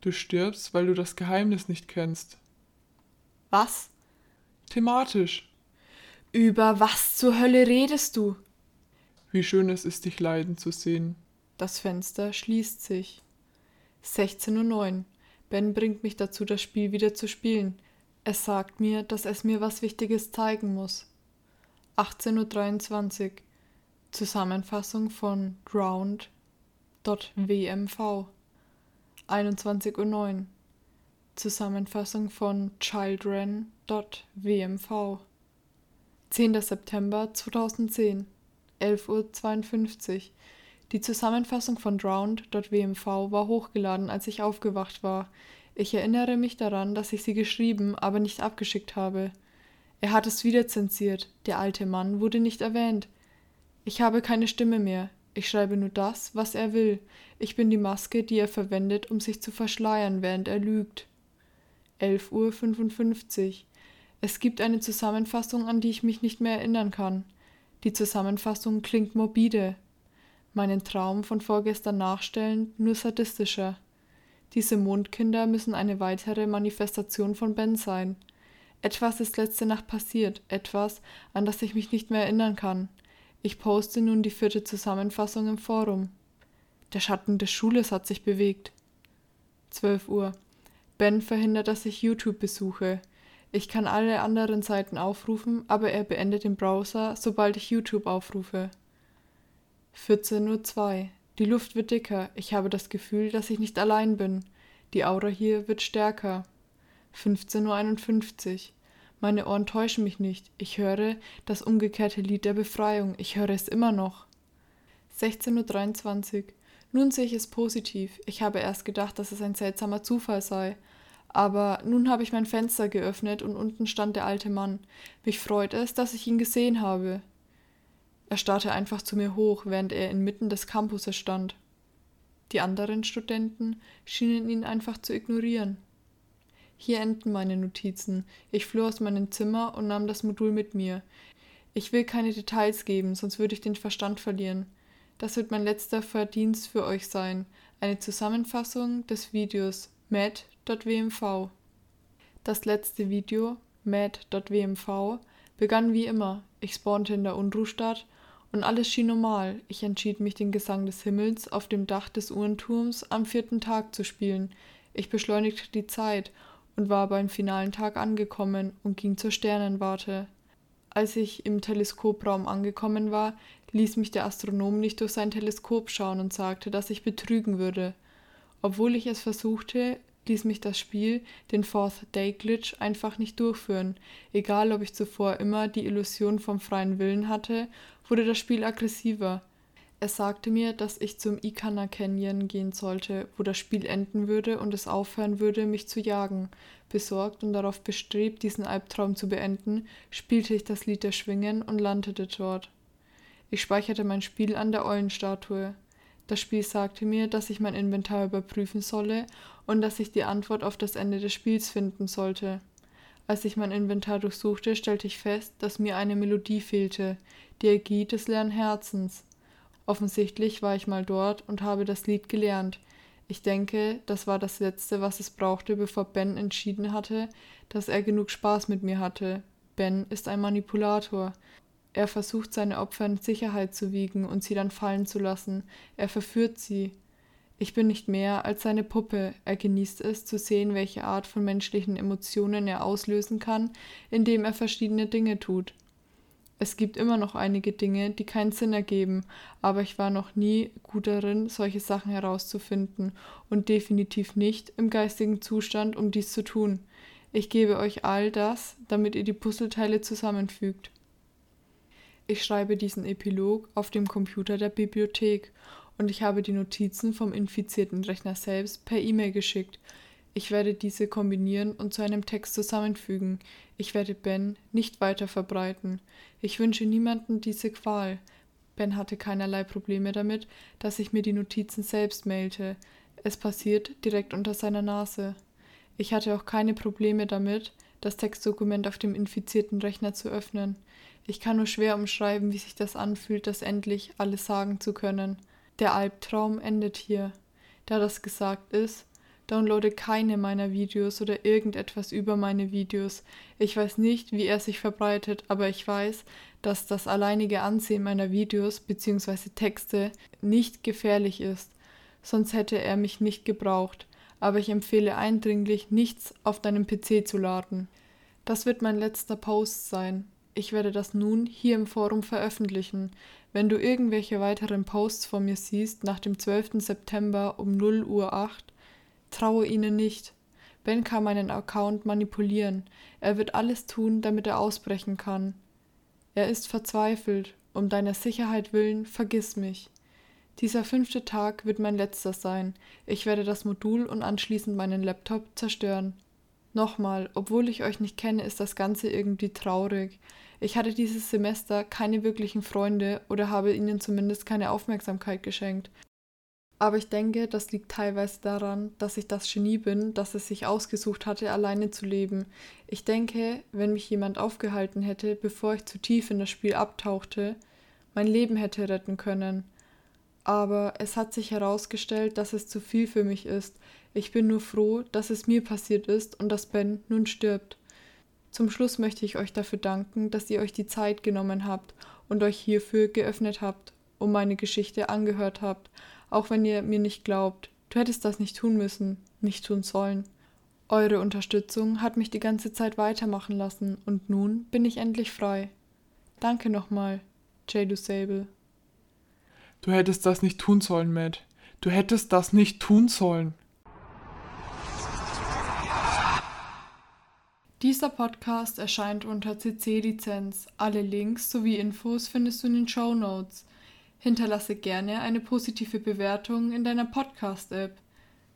Du stirbst, weil du das Geheimnis nicht kennst. Was? Thematisch. Über was zur Hölle redest du? Wie schön es ist, dich leiden zu sehen. Das Fenster schließt sich. 16.09 Uhr. Ben bringt mich dazu, das Spiel wieder zu spielen. Es sagt mir, dass es mir was Wichtiges zeigen muss. 18.23 Uhr. Zusammenfassung von Drowned.wmv. 21.09 Uhr. Zusammenfassung von Children.wmv. 10. September 2010, 11.52 Uhr. Die Zusammenfassung von Drowned.wmv war hochgeladen, als ich aufgewacht war. Ich erinnere mich daran, dass ich sie geschrieben, aber nicht abgeschickt habe. Er hat es wieder zensiert. Der alte Mann wurde nicht erwähnt. Ich habe keine Stimme mehr. Ich schreibe nur das, was er will. Ich bin die Maske, die er verwendet, um sich zu verschleiern, während er lügt. 11.55 Uhr. Es gibt eine Zusammenfassung, an die ich mich nicht mehr erinnern kann. Die Zusammenfassung klingt morbide. Meinen Traum von vorgestern nachstellen, nur sadistischer. Diese Mondkinder müssen eine weitere Manifestation von Ben sein. Etwas ist letzte Nacht passiert, etwas, an das ich mich nicht mehr erinnern kann. Ich poste nun die vierte Zusammenfassung im Forum. Der Schatten des Schules hat sich bewegt. 12 Uhr. Ben verhindert, dass ich YouTube besuche. Ich kann alle anderen Seiten aufrufen, aber er beendet den Browser, sobald ich YouTube aufrufe. 14.02 Uhr. Die Luft wird dicker. Ich habe das Gefühl, dass ich nicht allein bin. Die Aura hier wird stärker. 15.51 Uhr. Meine Ohren täuschen mich nicht. Ich höre das umgekehrte Lied der Befreiung. Ich höre es immer noch. 16.23 Uhr. Nun sehe ich es positiv. Ich habe erst gedacht, dass es ein seltsamer Zufall sei. Aber nun habe ich mein Fenster geöffnet und unten stand der alte Mann. Mich freut es, dass ich ihn gesehen habe. Er starrte einfach zu mir hoch, während er inmitten des Campuses stand. Die anderen Studenten schienen ihn einfach zu ignorieren. Hier enden meine Notizen. Ich floh aus meinem Zimmer und nahm das Modul mit mir. Ich will keine Details geben, sonst würde ich den Verstand verlieren. Das wird mein letzter Verdienst für euch sein. Eine Zusammenfassung des Videos mad.wmv. Das letzte Video, mad.wmv, begann wie immer. Ich spawnte in der Unruhstadt und alles schien normal. Ich entschied mich, den Gesang des Himmels auf dem Dach des Uhrenturms am vierten Tag zu spielen. Ich beschleunigte die Zeit und war beim finalen Tag angekommen und ging zur Sternenwarte. Als ich im Teleskopraum angekommen war, ließ mich der Astronom nicht durch sein Teleskop schauen und sagte, dass ich betrügen würde. Obwohl ich es versuchte, ließ mich das Spiel, den Fourth Day Glitch, einfach nicht durchführen. Egal, ob ich zuvor immer die Illusion vom freien Willen hatte, wurde das Spiel aggressiver. Es sagte mir, dass ich zum Ikana Canyon gehen sollte, wo das Spiel enden würde und es aufhören würde, mich zu jagen. Besorgt und darauf bestrebt, diesen Albtraum zu beenden, spielte ich das Lied der Schwingen und landete dort. Ich speicherte mein Spiel an der Eulenstatue. Das Spiel sagte mir, dass ich mein Inventar überprüfen solle und dass ich die Antwort auf das Ende des Spiels finden sollte. Als ich mein Inventar durchsuchte, stellte ich fest, dass mir eine Melodie fehlte, die Ägie des leeren Herzens. Offensichtlich war ich mal dort und habe das Lied gelernt. Ich denke, das war das Letzte, was es brauchte, bevor Ben entschieden hatte, dass er genug Spaß mit mir hatte. Ben ist ein Manipulator. Er versucht seine Opfer in Sicherheit zu wiegen und sie dann fallen zu lassen. Er verführt sie. Ich bin nicht mehr als seine Puppe. Er genießt es, zu sehen, welche Art von menschlichen Emotionen er auslösen kann, indem er verschiedene Dinge tut. Es gibt immer noch einige Dinge, die keinen Sinn ergeben, aber ich war noch nie gut darin, solche Sachen herauszufinden und definitiv nicht im geistigen Zustand, um dies zu tun. Ich gebe euch all das, damit ihr die Puzzleteile zusammenfügt. Ich schreibe diesen Epilog auf dem Computer der Bibliothek und ich habe die Notizen vom infizierten Rechner selbst per E-Mail geschickt, ich werde diese kombinieren und zu einem Text zusammenfügen. Ich werde Ben nicht weiter verbreiten. Ich wünsche niemanden diese Qual. Ben hatte keinerlei Probleme damit, dass ich mir die Notizen selbst mailte. Es passiert direkt unter seiner Nase. Ich hatte auch keine Probleme damit, das Textdokument auf dem infizierten Rechner zu öffnen. Ich kann nur schwer umschreiben, wie sich das anfühlt, das endlich alles sagen zu können. Der Albtraum endet hier. Da das gesagt ist, Downloade keine meiner Videos oder irgendetwas über meine Videos. Ich weiß nicht, wie er sich verbreitet, aber ich weiß, dass das alleinige Ansehen meiner Videos bzw. Texte nicht gefährlich ist, sonst hätte er mich nicht gebraucht, aber ich empfehle eindringlich, nichts auf deinem PC zu laden. Das wird mein letzter Post sein. Ich werde das nun hier im Forum veröffentlichen. Wenn du irgendwelche weiteren Posts von mir siehst nach dem 12. September um 0 Uhr 8, Traue ihnen nicht. Ben kann meinen Account manipulieren. Er wird alles tun, damit er ausbrechen kann. Er ist verzweifelt. Um deiner Sicherheit willen, vergiss mich. Dieser fünfte Tag wird mein letzter sein. Ich werde das Modul und anschließend meinen Laptop zerstören. Nochmal, obwohl ich euch nicht kenne, ist das Ganze irgendwie traurig. Ich hatte dieses Semester keine wirklichen Freunde oder habe ihnen zumindest keine Aufmerksamkeit geschenkt. Aber ich denke, das liegt teilweise daran, dass ich das Genie bin, das es sich ausgesucht hatte, alleine zu leben. Ich denke, wenn mich jemand aufgehalten hätte, bevor ich zu tief in das Spiel abtauchte, mein Leben hätte retten können. Aber es hat sich herausgestellt, dass es zu viel für mich ist. Ich bin nur froh, dass es mir passiert ist und dass Ben nun stirbt. Zum Schluss möchte ich euch dafür danken, dass ihr euch die Zeit genommen habt und euch hierfür geöffnet habt, um meine Geschichte angehört habt auch wenn ihr mir nicht glaubt. Du hättest das nicht tun müssen, nicht tun sollen. Eure Unterstützung hat mich die ganze Zeit weitermachen lassen und nun bin ich endlich frei. Danke nochmal, Jay Sable. Du hättest das nicht tun sollen, Matt. Du hättest das nicht tun sollen. Dieser Podcast erscheint unter CC-Lizenz. Alle Links sowie Infos findest du in den Show Notes. Hinterlasse gerne eine positive Bewertung in deiner Podcast-App.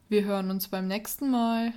Wir hören uns beim nächsten Mal.